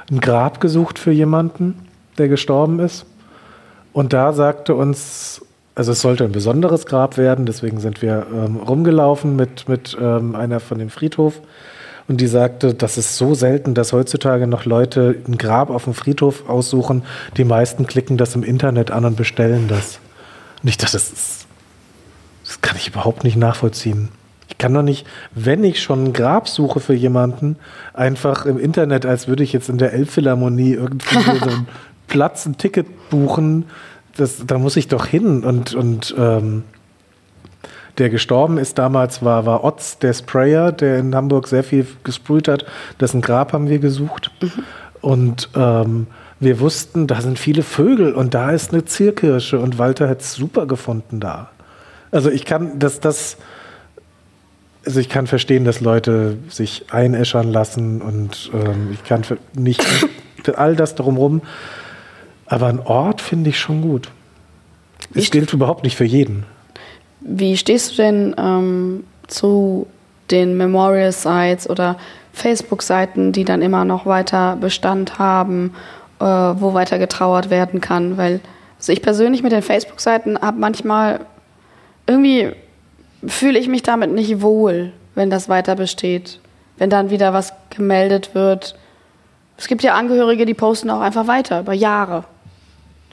ein Grab gesucht für jemanden, der gestorben ist. Und da sagte uns, also es sollte ein besonderes Grab werden, deswegen sind wir ähm, rumgelaufen mit, mit ähm, einer von dem Friedhof. Und die sagte, das ist so selten, dass heutzutage noch Leute ein Grab auf dem Friedhof aussuchen. Die meisten klicken das im Internet an und bestellen das. Und ich dachte, das ist, das kann ich überhaupt nicht nachvollziehen. Ich kann doch nicht, wenn ich schon ein Grab suche für jemanden, einfach im Internet, als würde ich jetzt in der Elbphilharmonie irgendwie so einen Platz, ein Ticket buchen. Das, da muss ich doch hin. Und, und ähm, der gestorben ist damals, war, war Otz, der Sprayer, der in Hamburg sehr viel gesprüht hat. Dessen Grab haben wir gesucht. Und ähm, wir wussten, da sind viele Vögel und da ist eine Zierkirsche. Und Walter hat es super gefunden da. Also ich kann, dass das, also ich kann verstehen, dass Leute sich einäschern lassen und ähm, ich kann nicht all das drumherum. Aber ein Ort finde ich schon gut. Es gilt überhaupt nicht für jeden. Wie stehst du denn ähm, zu den Memorial Sites oder Facebook-Seiten, die dann immer noch weiter Bestand haben, äh, wo weiter getrauert werden kann? Weil also ich persönlich mit den Facebook-Seiten habe manchmal irgendwie fühle ich mich damit nicht wohl, wenn das weiter besteht. Wenn dann wieder was gemeldet wird. Es gibt ja Angehörige, die posten auch einfach weiter über Jahre,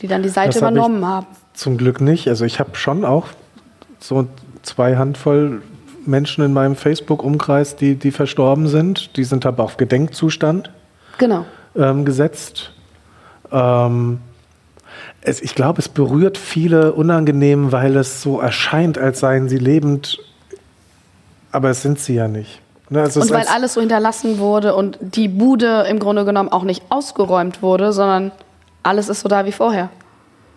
die dann die Seite Das hab übernommen haben. Zum Glück nicht. Also ich habe schon auch so zwei Handvoll Menschen in meinem Facebook-Umkreis, die, die verstorben sind. Die sind aber auf Gedenkzustand Genau. ähm, gesetzt. Ähm, es, ich glaube, es berührt viele unangenehm, weil es so erscheint, als seien sie lebend, aber es sind sie ja nicht. Ne, also Und weil alles so hinterlassen wurde und die Bude im Grunde genommen auch nicht ausgeräumt wurde, sondern alles ist so da wie vorher.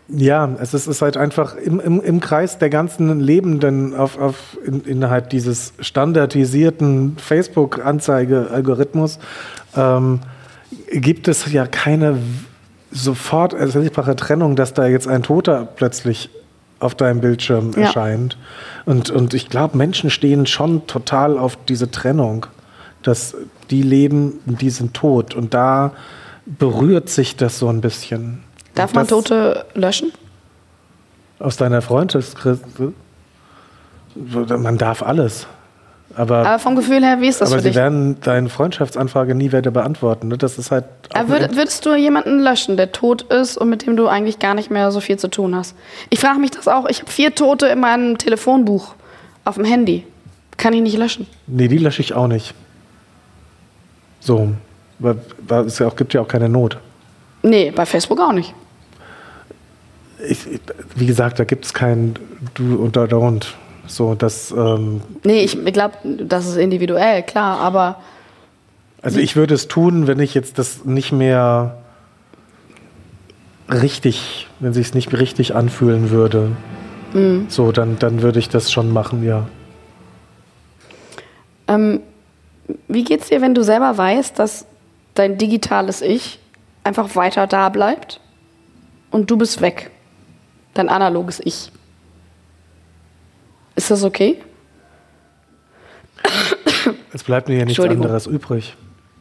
Ja, es ist, ist halt einfach im, im, im Kreis der ganzen Lebenden auf, auf in, innerhalb dieses standardisierten Facebook-Anzeige-Algorithmus ähm, gibt es ja keine sofort ersichtbare Trennung, dass da jetzt ein Toter plötzlich auf deinem Bildschirm Ja. erscheint. Und, und ich glaube, Menschen stehen schon total auf diese Trennung, dass die leben und die sind tot. Und da berührt sich das so ein bisschen. Darf man Tote löschen? aus deiner Freundschaftskrise? Man darf alles. Aber, Aber vom Gefühl her, wie ist das aber für sie dich? werden deine Freundschaftsanfrage nie weiter beantworten. Ne? Das ist halt. Aber würd, würdest du jemanden löschen, der tot ist und mit dem du eigentlich gar nicht mehr so viel zu tun hast? Ich frage mich das auch. Ich habe vier Tote in meinem Telefonbuch auf dem Handy. Kann ich nicht löschen. nee, die lösche ich auch nicht. So. Weil, weil es auch, gibt ja auch keine Not. Nee, bei Facebook auch nicht. Ich, ich- wie gesagt, da gibt es kein Du und da und. So, das. Ähm, Nee, ich glaube, das ist individuell, klar, aber Also ich würde es tun, wenn ich jetzt das nicht mehr richtig, wenn sich es nicht richtig anfühlen würde. So, dann, dann würde ich das schon machen, ja. Ähm, wie geht's dir, wenn du selber weißt, dass dein digitales Ich einfach weiter da bleibt und du bist weg? Dein analoges Ich. Ist das okay? Es bleibt mir ja nichts anderes übrig.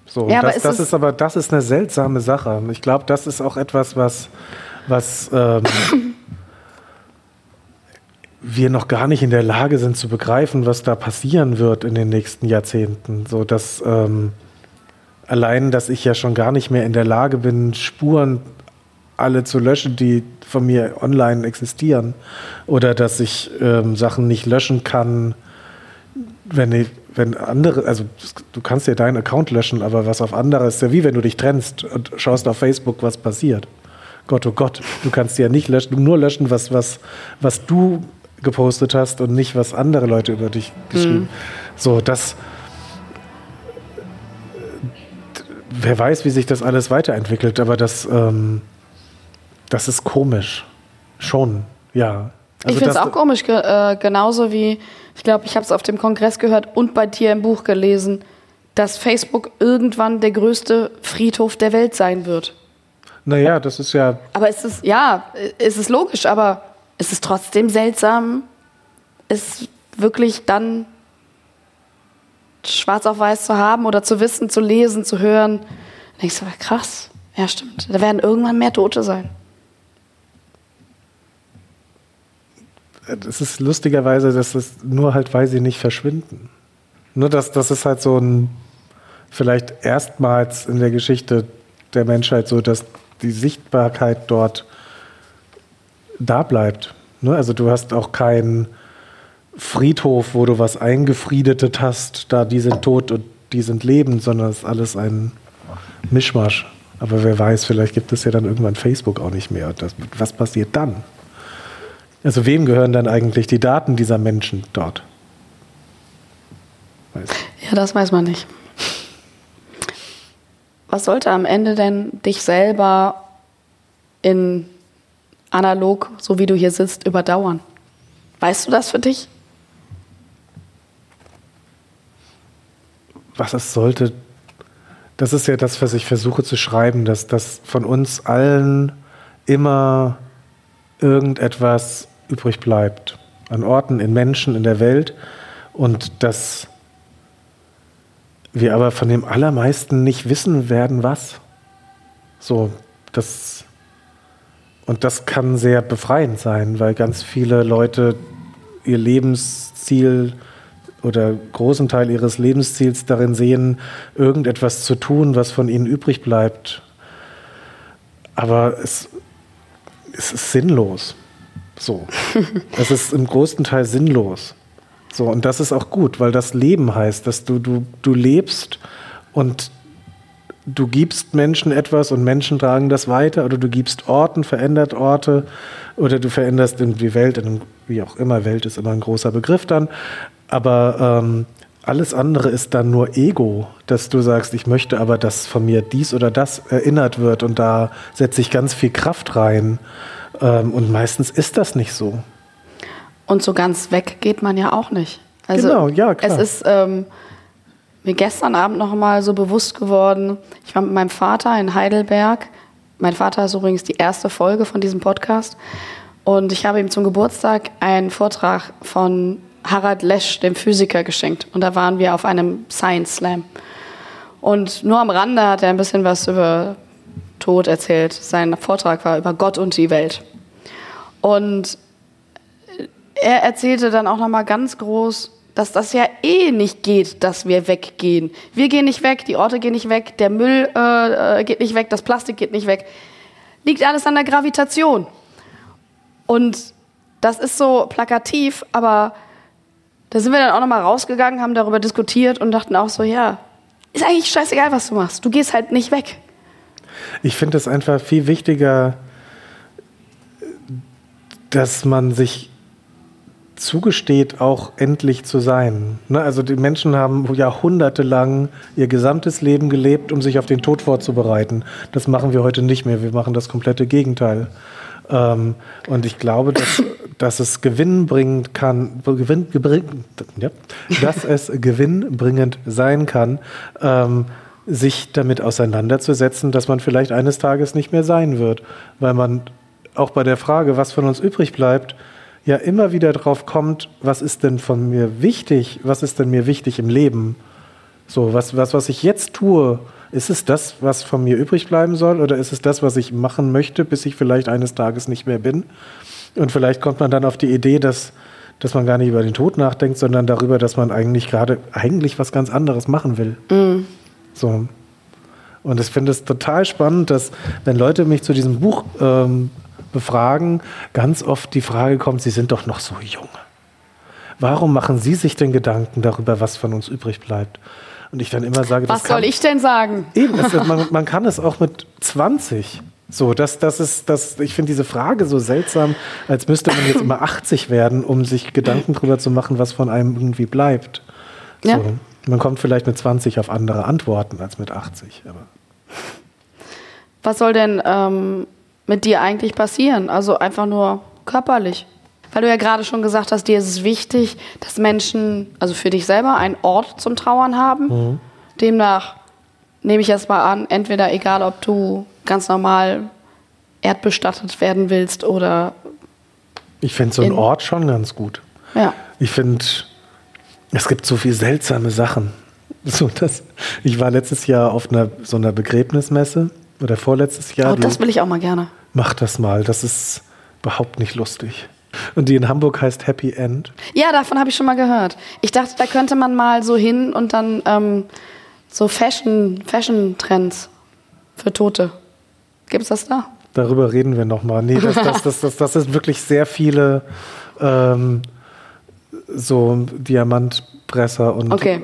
So, Ja, aber das, ist das ist aber das ist eine seltsame Sache. Ich glaube, das ist auch etwas, was, was ähm, wir noch gar nicht in der Lage sind zu begreifen, was da passieren wird in den nächsten Jahrzehnten. So dass ähm, allein, dass ich ja schon gar nicht mehr in der Lage bin, Spuren alle zu löschen, die von mir online existieren, oder dass ich ähm, Sachen nicht löschen kann, wenn, ich, wenn andere, also du kannst ja deinen Account löschen, aber was auf andere ist ja wie wenn du dich trennst und schaust auf Facebook, was passiert. Gott, oh Gott, du kannst ja nicht löschen, nur löschen, was, was, was du gepostet hast und nicht, was andere Leute über dich geschrieben. So, das. Wer weiß, wie sich das alles weiterentwickelt, aber das, ähm, das ist komisch. Schon, ja. ich finde es auch komisch, ge äh, genauso wie, ich glaube, ich habe es auf dem Kongress gehört und bei dir im Buch gelesen, dass Facebook irgendwann der größte Friedhof der Welt sein wird. Naja, das ist ja Aber es ist, ja, es ist logisch, aber es ist trotzdem seltsam, es wirklich dann schwarz auf weiß zu haben oder zu wissen, zu lesen, zu hören. Da denkst du, krass, ja stimmt, da werden irgendwann mehr Tote sein. es ist lustigerweise, dass es nur halt, weil sie nicht verschwinden. Nur dass das ist halt so ein, vielleicht erstmals in der Geschichte der Menschheit so, dass die Sichtbarkeit dort da bleibt. Ne? Also du hast auch keinen Friedhof, wo du was eingefriedetet hast, da die sind tot und die sind lebend, sondern es ist alles ein Mischmasch. Aber wer weiß, vielleicht gibt es ja dann irgendwann Facebook auch nicht mehr. Das, was passiert dann? Also wem gehören dann eigentlich die Daten dieser Menschen dort? Weiß. Ja, das weiß man nicht. Was sollte am Ende denn dich selber in analog, so wie du hier sitzt, überdauern? Weißt du das für dich? Was es sollte, das ist ja das, was ich versuche zu schreiben, dass das von uns allen immer irgendetwas übrig bleibt. An Orten, in Menschen, in der Welt. Und dass wir aber von dem Allermeisten nicht wissen werden, was. So, das. Und das kann sehr befreiend sein, weil ganz viele Leute ihr Lebensziel oder großen Teil ihres Lebensziels darin sehen, irgendetwas zu tun, was von ihnen übrig bleibt. Aber es, es ist sinnlos. So. es ist im großen Teil sinnlos. So, und das ist auch gut, weil das Leben heißt, dass du, du, du lebst und du gibst Menschen etwas und Menschen tragen das weiter oder du gibst Orten, verändert Orte oder du veränderst die Welt, in, wie auch immer, Welt ist immer ein großer Begriff dann, aber ähm, alles andere ist dann nur Ego, dass du sagst, ich möchte aber, dass von mir dies oder das erinnert wird und da setze ich ganz viel Kraft rein ähm, und meistens ist das nicht so. Und so ganz weg geht man ja auch nicht. Also Genau, ja, klar. Es ist ähm, mir gestern Abend noch mal so bewusst geworden. Ich war mit meinem Vater in Heidelberg. Mein Vater ist übrigens die erste Folge von diesem Podcast. Und ich habe ihm zum Geburtstag einen Vortrag von Harald Lesch, dem Physiker, geschenkt. Und da waren wir auf einem Science Slam. Und nur am Rande hat er ein bisschen was über Tod erzählt. Sein Vortrag war über Gott und die Welt. Und er erzählte dann auch noch mal ganz groß, dass das ja eh nicht geht, dass wir weggehen. Wir gehen nicht weg, die Orte gehen nicht weg, der Müll äh, äh, geht nicht weg, das Plastik geht nicht weg. Liegt alles an der Gravitation. Und das ist so plakativ, aber da sind wir dann auch noch mal rausgegangen, haben darüber diskutiert und dachten auch so, ja, ist eigentlich scheißegal, was du machst. Du gehst halt nicht weg. Ich finde es einfach viel wichtiger, dass man sich zugesteht, auch endlich zu sein. Ne? Also die Menschen haben jahrhundertelang ihr gesamtes Leben gelebt, um sich auf den Tod vorzubereiten. Das machen wir heute nicht mehr. Wir machen das komplette Gegenteil. Ähm, und ich glaube, dass, dass es gewinnbringend kann, gewinn, gebring, ja, dass es gewinnbringend sein kann, ähm, sich damit auseinanderzusetzen, dass man vielleicht eines Tages nicht mehr sein wird, weil man auch bei der Frage, was von uns übrig bleibt, ja immer wieder drauf kommt, was ist denn von mir wichtig, was ist denn mir wichtig im Leben? So, was, was, was ich jetzt tue, ist es das, was von mir übrig bleiben soll oder ist es das, was ich machen möchte, bis ich vielleicht eines Tages nicht mehr bin? Und vielleicht kommt man dann auf die Idee, dass, dass man gar nicht über den Tod nachdenkt, sondern darüber, dass man eigentlich gerade eigentlich was ganz anderes machen will. So. Und ich finde es total spannend, dass wenn Leute mich zu diesem Buch ähm, befragen, ganz oft die Frage kommt, sie sind doch noch so jung. Warum machen Sie sich denn Gedanken darüber, was von uns übrig bleibt? Und ich dann immer sage, Was das kann, soll ich denn sagen? Eben, das, man, man kann es auch mit 20. So, das, das ist, das, ich finde diese Frage so seltsam, als müsste man jetzt immer 80 werden, um sich Gedanken darüber zu machen, was von einem irgendwie bleibt. So. Ja. Man kommt vielleicht mit 20 auf andere Antworten als mit 80. Aber Was soll denn ähm, mit dir eigentlich passieren? Also einfach nur körperlich. Weil du ja gerade schon gesagt hast, dir ist es wichtig, dass Menschen, also für dich selber, einen Ort zum Trauern haben. Demnach nehme ich jetzt mal an, entweder egal, ob du ganz normal erdbestattet werden willst oder ich finde so einen In- Ort schon ganz gut. ja. Ich finde, es gibt so viel seltsame Sachen. So, dass, ich war letztes Jahr auf einer, so einer Begräbnismesse oder vorletztes Jahr. oh, das will ich auch mal gerne. Mach das mal, das ist überhaupt nicht lustig. Und die in Hamburg heißt Happy End. Ja, davon habe ich schon mal gehört. Ich dachte, da könnte man mal so hin und dann ähm, so Fashion, Fashion-Trends für Tote. Gibt es das da? Darüber reden wir nochmal. Nee, das, das, das, das, das sind wirklich sehr viele ähm, so Diamantpresser und Okay.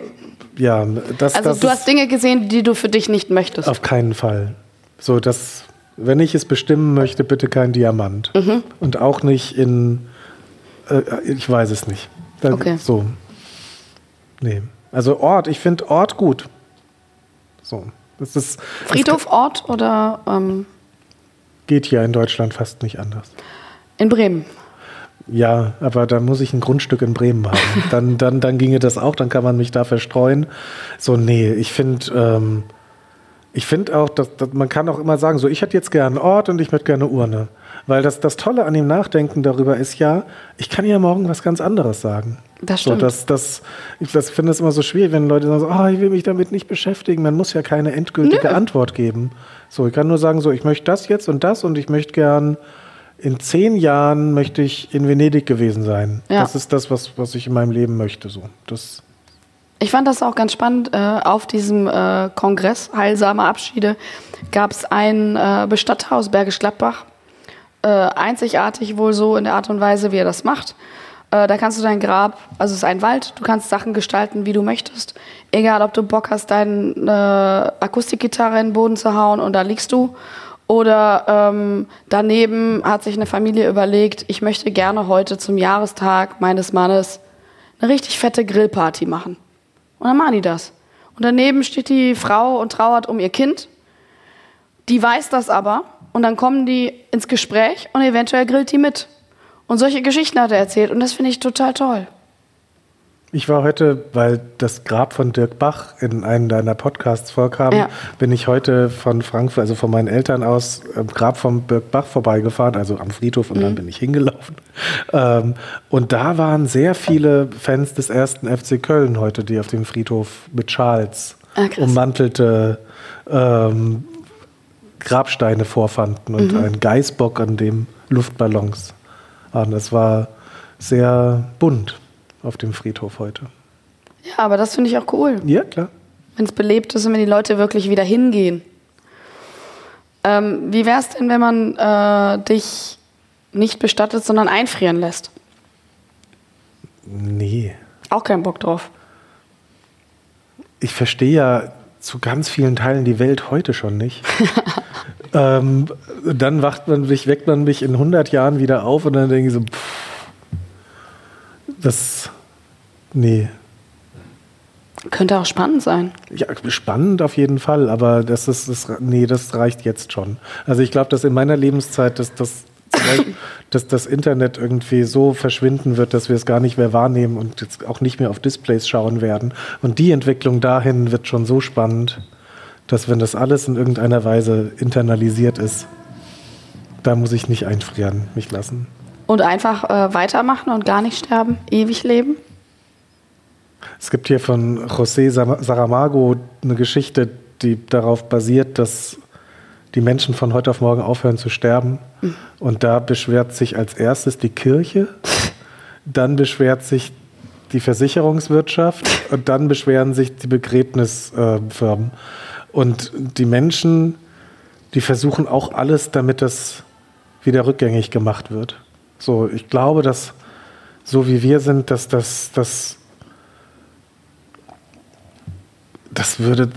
ja, das, Also das du hast Dinge gesehen, die du für dich nicht möchtest. auf keinen Fall. So, das, wenn ich es bestimmen möchte, bitte kein Diamant. Mhm. Und auch nicht in, äh, ich weiß es nicht. Da, Okay. So. Nee. Also Ort, ich finde Ort gut. So. Das ist, Friedhof, Ort oder ähm, geht hier in Deutschland fast nicht anders. in Bremen? Ja, aber da muss ich ein Grundstück in Bremen haben. Dann, dann, dann ginge das auch, dann kann man mich da verstreuen. So, nee, ich finde, ähm, ich finde auch, dass, dass man kann auch immer sagen, so, ich hätte jetzt gerne einen Ort und ich möchte gerne eine Urne. Weil das, das Tolle an dem Nachdenken darüber ist ja, ich kann ja morgen was ganz anderes sagen. Das So, stimmt. das, das, ich das finde es immer so schwierig, wenn Leute sagen, so, ah, ich will mich damit nicht beschäftigen. Man muss ja keine endgültige Antwort geben. So, ich kann nur sagen, so, ich möchte das jetzt und das und ich möchte gern in zehn Jahren möchte ich in Venedig gewesen sein. Ja. Das ist das, was, was ich in meinem Leben möchte. So. Das, Ich fand das auch ganz spannend. Äh, auf diesem äh, Kongress Heilsame Abschiede gab es ein äh, Bestatthaus Bergisch Gladbach. Einzigartig wohl so in der Art und Weise, wie er das macht. Da kannst du dein Grab, also es ist ein Wald, du kannst Sachen gestalten, wie du möchtest. Egal, ob du Bock hast, deine Akustikgitarre in den Boden zu hauen und da liegst du. Oder ähm, daneben hat sich eine Familie überlegt, ich möchte gerne heute zum Jahrestag meines Mannes eine richtig fette Grillparty machen. Und dann machen die das. Und daneben steht die Frau und trauert um ihr Kind. Die weiß das aber. Und dann kommen die ins Gespräch und eventuell grillt die mit. Und solche Geschichten hat er erzählt. Und das finde ich total toll. Ich war heute, weil das Grab von Dirk Bach in einem deiner Podcasts vorkam, Ja. bin ich heute von Frankfurt, also von meinen Eltern aus, am Grab von Dirk Bach vorbeigefahren, also am Friedhof und dann bin ich hingelaufen. Ähm, und da waren sehr viele Fans des ersten FC Köln heute, die auf dem Friedhof mit Schals Ah, ummantelte ähm, Grabsteine vorfanden und ein Geißbock, an dem Luftballons waren. Das war sehr bunt auf dem Friedhof heute. Ja, aber das finde ich auch cool. Ja, klar. wenn es belebt ist und wenn die Leute wirklich wieder hingehen. Ähm, wie wäre es denn, wenn man äh, dich nicht bestattet, sondern einfrieren lässt? Nee. Auch keinen Bock drauf. Ich verstehe ja zu ganz vielen Teilen die Welt heute schon nicht. ähm, dann wacht man mich, weckt man mich in 100 Jahren wieder auf und dann denke ich so, pff, das, nee. Könnte auch spannend sein. Ja, spannend auf jeden Fall, aber das ist, das, nee, das reicht jetzt schon. Also ich glaube, dass in meiner Lebenszeit, dass das zu weil dass das Internet irgendwie so verschwinden wird, dass wir es gar nicht mehr wahrnehmen und jetzt auch nicht mehr auf Displays schauen werden. Und die Entwicklung dahin wird schon so spannend, dass wenn das alles in irgendeiner Weise internalisiert ist, da muss ich nicht einfrieren, mich lassen. Und einfach äh, weitermachen und gar nicht sterben, ewig leben? Es gibt hier von José Saramago eine Geschichte, die darauf basiert, dass die Menschen von heute auf morgen aufhören zu sterben. Und da beschwert sich als erstes die Kirche, dann beschwert sich die Versicherungswirtschaft und dann beschweren sich die Begräbnisfirmen. Und die Menschen, die versuchen auch alles, damit das wieder rückgängig gemacht wird. So, ich glaube, dass so wie wir sind, dass das, das das würde,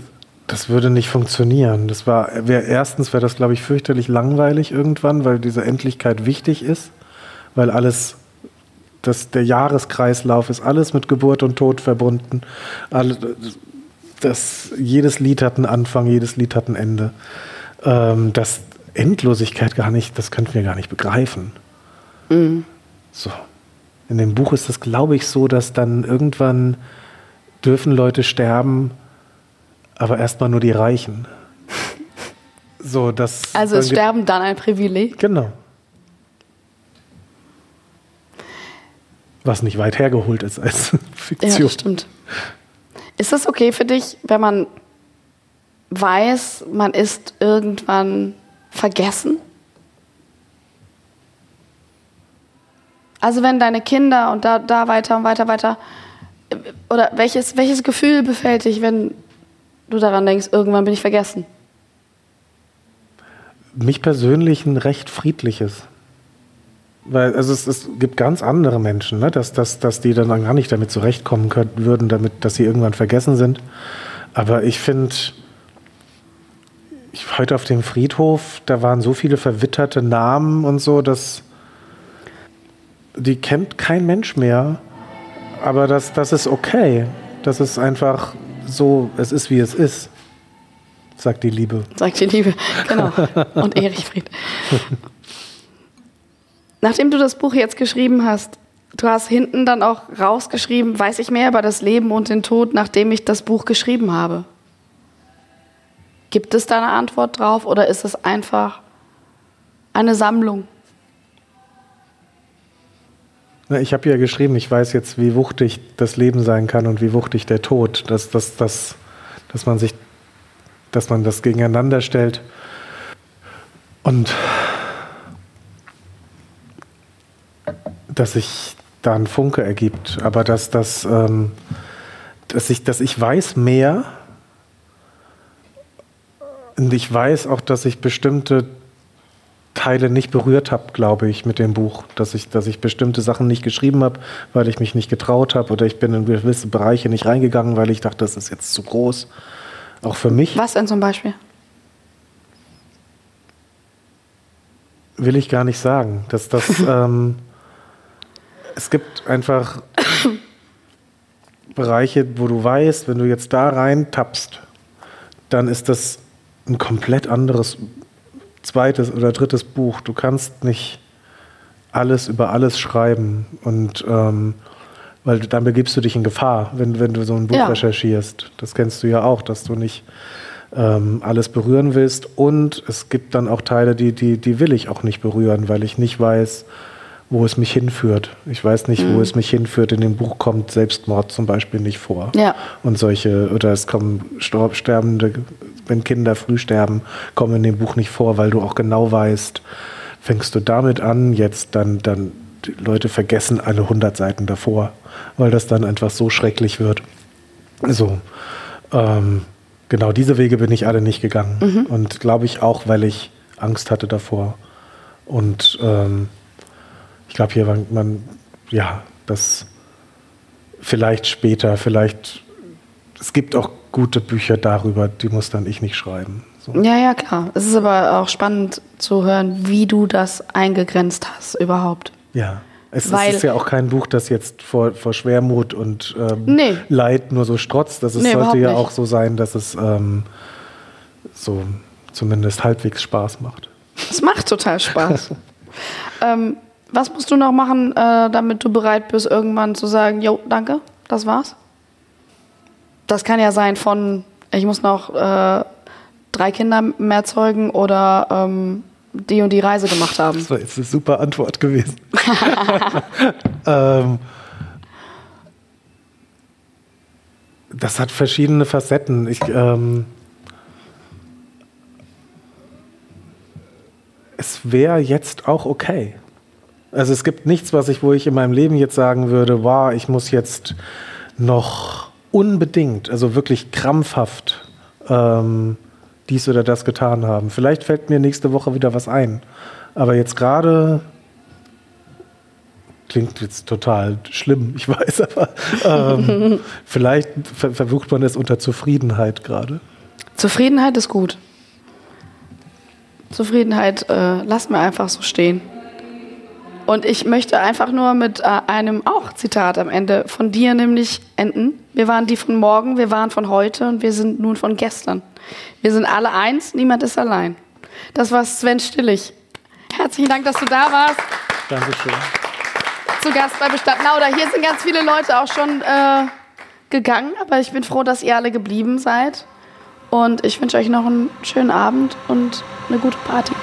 das würde nicht funktionieren. Das war, wär, erstens wäre das, glaube ich, fürchterlich langweilig irgendwann, weil diese Endlichkeit wichtig ist, weil alles, das, der Jahreskreislauf ist alles mit Geburt und Tod verbunden. Alle, das, jedes Lied hat einen Anfang, jedes Lied hat ein Ende. Ähm, das Endlosigkeit gar nicht, das könnten wir gar nicht begreifen. So. In dem Buch ist das, glaube ich, so, dass dann irgendwann dürfen Leute sterben, aber erstmal nur die Reichen. So, das. Also ist Sterben dann ein Privileg? Genau. Was nicht weit hergeholt ist als Ja, Fiktion. das stimmt. Ist das okay für dich, wenn man weiß, man ist irgendwann vergessen? Also wenn deine Kinder und da, da weiter und weiter, weiter, oder welches, welches Gefühl befällt dich, wenn du daran denkst, irgendwann bin ich vergessen? mich persönlich ein recht friedliches. Weil also es, es gibt ganz andere Menschen, ne? dass, dass, dass die dann gar nicht damit zurechtkommen könnten, würden, damit, dass sie irgendwann vergessen sind. Aber ich finde, ich, heute auf dem Friedhof, da waren so viele verwitterte Namen und so, dass die kennt kein Mensch mehr. Aber das, das ist okay. Das ist einfach so, es ist wie es ist, sagt die Liebe. Sagt die Liebe. Genau. Und Erich Fried. Nachdem du das Buch jetzt geschrieben hast, du hast hinten dann auch rausgeschrieben, weiß ich mehr über das Leben und den Tod, nachdem ich das Buch geschrieben habe. Gibt es da eine Antwort drauf oder ist es einfach eine Sammlung? Ich habe ja geschrieben, ich weiß jetzt, wie wuchtig das Leben sein kann und wie wuchtig der Tod, dass, dass, dass, dass man sich, dass man das gegeneinander stellt. Und dass sich da ein Funke ergibt, aber dass, dass, ähm, dass, ich, dass ich weiß mehr und ich weiß auch, dass ich bestimmte Teile nicht berührt habe, glaube ich, mit dem Buch. Dass ich, dass ich bestimmte Sachen nicht geschrieben habe, weil ich mich nicht getraut habe oder ich bin in gewisse Bereiche nicht reingegangen, weil ich dachte, das ist jetzt zu groß. Auch für mich Was denn zum Beispiel? will ich gar nicht sagen. Dass das, ähm, es gibt einfach Bereiche, wo du weißt, wenn du jetzt da rein tappst, dann ist das ein komplett anderes zweites oder drittes Buch. Du kannst nicht alles über alles schreiben und ähm, weil dann begibst du dich in Gefahr, wenn, wenn du so ein Buch Ja. recherchierst. Das kennst du ja auch, dass du nicht ähm, alles berühren willst. Und es gibt dann auch Teile, die, die, die will ich auch nicht berühren, weil ich nicht weiß, wo es mich hinführt. Ich weiß nicht, Mhm. wo es mich hinführt. In dem Buch kommt Selbstmord zum Beispiel nicht vor. Ja. Und solche, oder es kommen Sterbende, wenn Kinder früh sterben, kommen in dem Buch nicht vor, weil du auch genau weißt, fängst du damit an, jetzt dann, dann, Leute vergessen alle 100 Seiten davor, weil das dann einfach so schrecklich wird. So, ähm, genau diese Wege bin ich alle nicht gegangen. Und glaube ich auch, weil ich Angst hatte davor. Und ähm, ich glaube, hier war man, ja, das vielleicht später, vielleicht, es gibt auch gute Bücher darüber, die muss dann ich nicht schreiben. So. Ja, ja, klar. Es ist aber auch spannend zu hören, wie du das eingegrenzt hast überhaupt. Ja. Es, es Weil- ist ja auch kein Buch, das jetzt vor, vor Schwermut und ähm, Nee. Leid nur so strotzt. Das ist, Nee, sollte ja nicht. auch so sein, dass es ähm, so zumindest halbwegs Spaß macht. Es macht total Spaß. Ähm, was musst du noch machen, äh, damit du bereit bist, irgendwann zu sagen, jo, danke, das war's? Das kann ja sein von, ich muss noch äh, drei Kinder mehr zeugen oder ähm, die und die Reise gemacht haben. Das war jetzt eine super Antwort gewesen. ähm, das hat verschiedene Facetten. Ich, ähm, es wäre jetzt auch okay. Also es gibt nichts, was ich, wo ich in meinem Leben jetzt sagen würde, wow, ich muss jetzt noch unbedingt, also wirklich krampfhaft ähm, dies oder das getan haben. Vielleicht fällt mir nächste Woche wieder was ein. Aber jetzt gerade klingt jetzt total schlimm, ich weiß, aber ähm, vielleicht ver versucht man es unter Zufriedenheit gerade. Zufriedenheit ist gut. Zufriedenheit äh, lass mir einfach so stehen. Und ich möchte einfach nur mit äh, einem auch Zitat am Ende von dir nämlich enden. Wir waren die von morgen, wir waren von heute und wir sind nun von gestern. Wir sind alle eins, niemand ist allein. Das war Sven Stillig. Herzlichen Dank, dass du da warst. Dankeschön. Zu Gast bei Bestadt Lauder. Hier sind ganz viele Leute auch schon äh, gegangen, aber ich bin froh, dass ihr alle geblieben seid. Und ich wünsche euch noch einen schönen Abend und eine gute Party.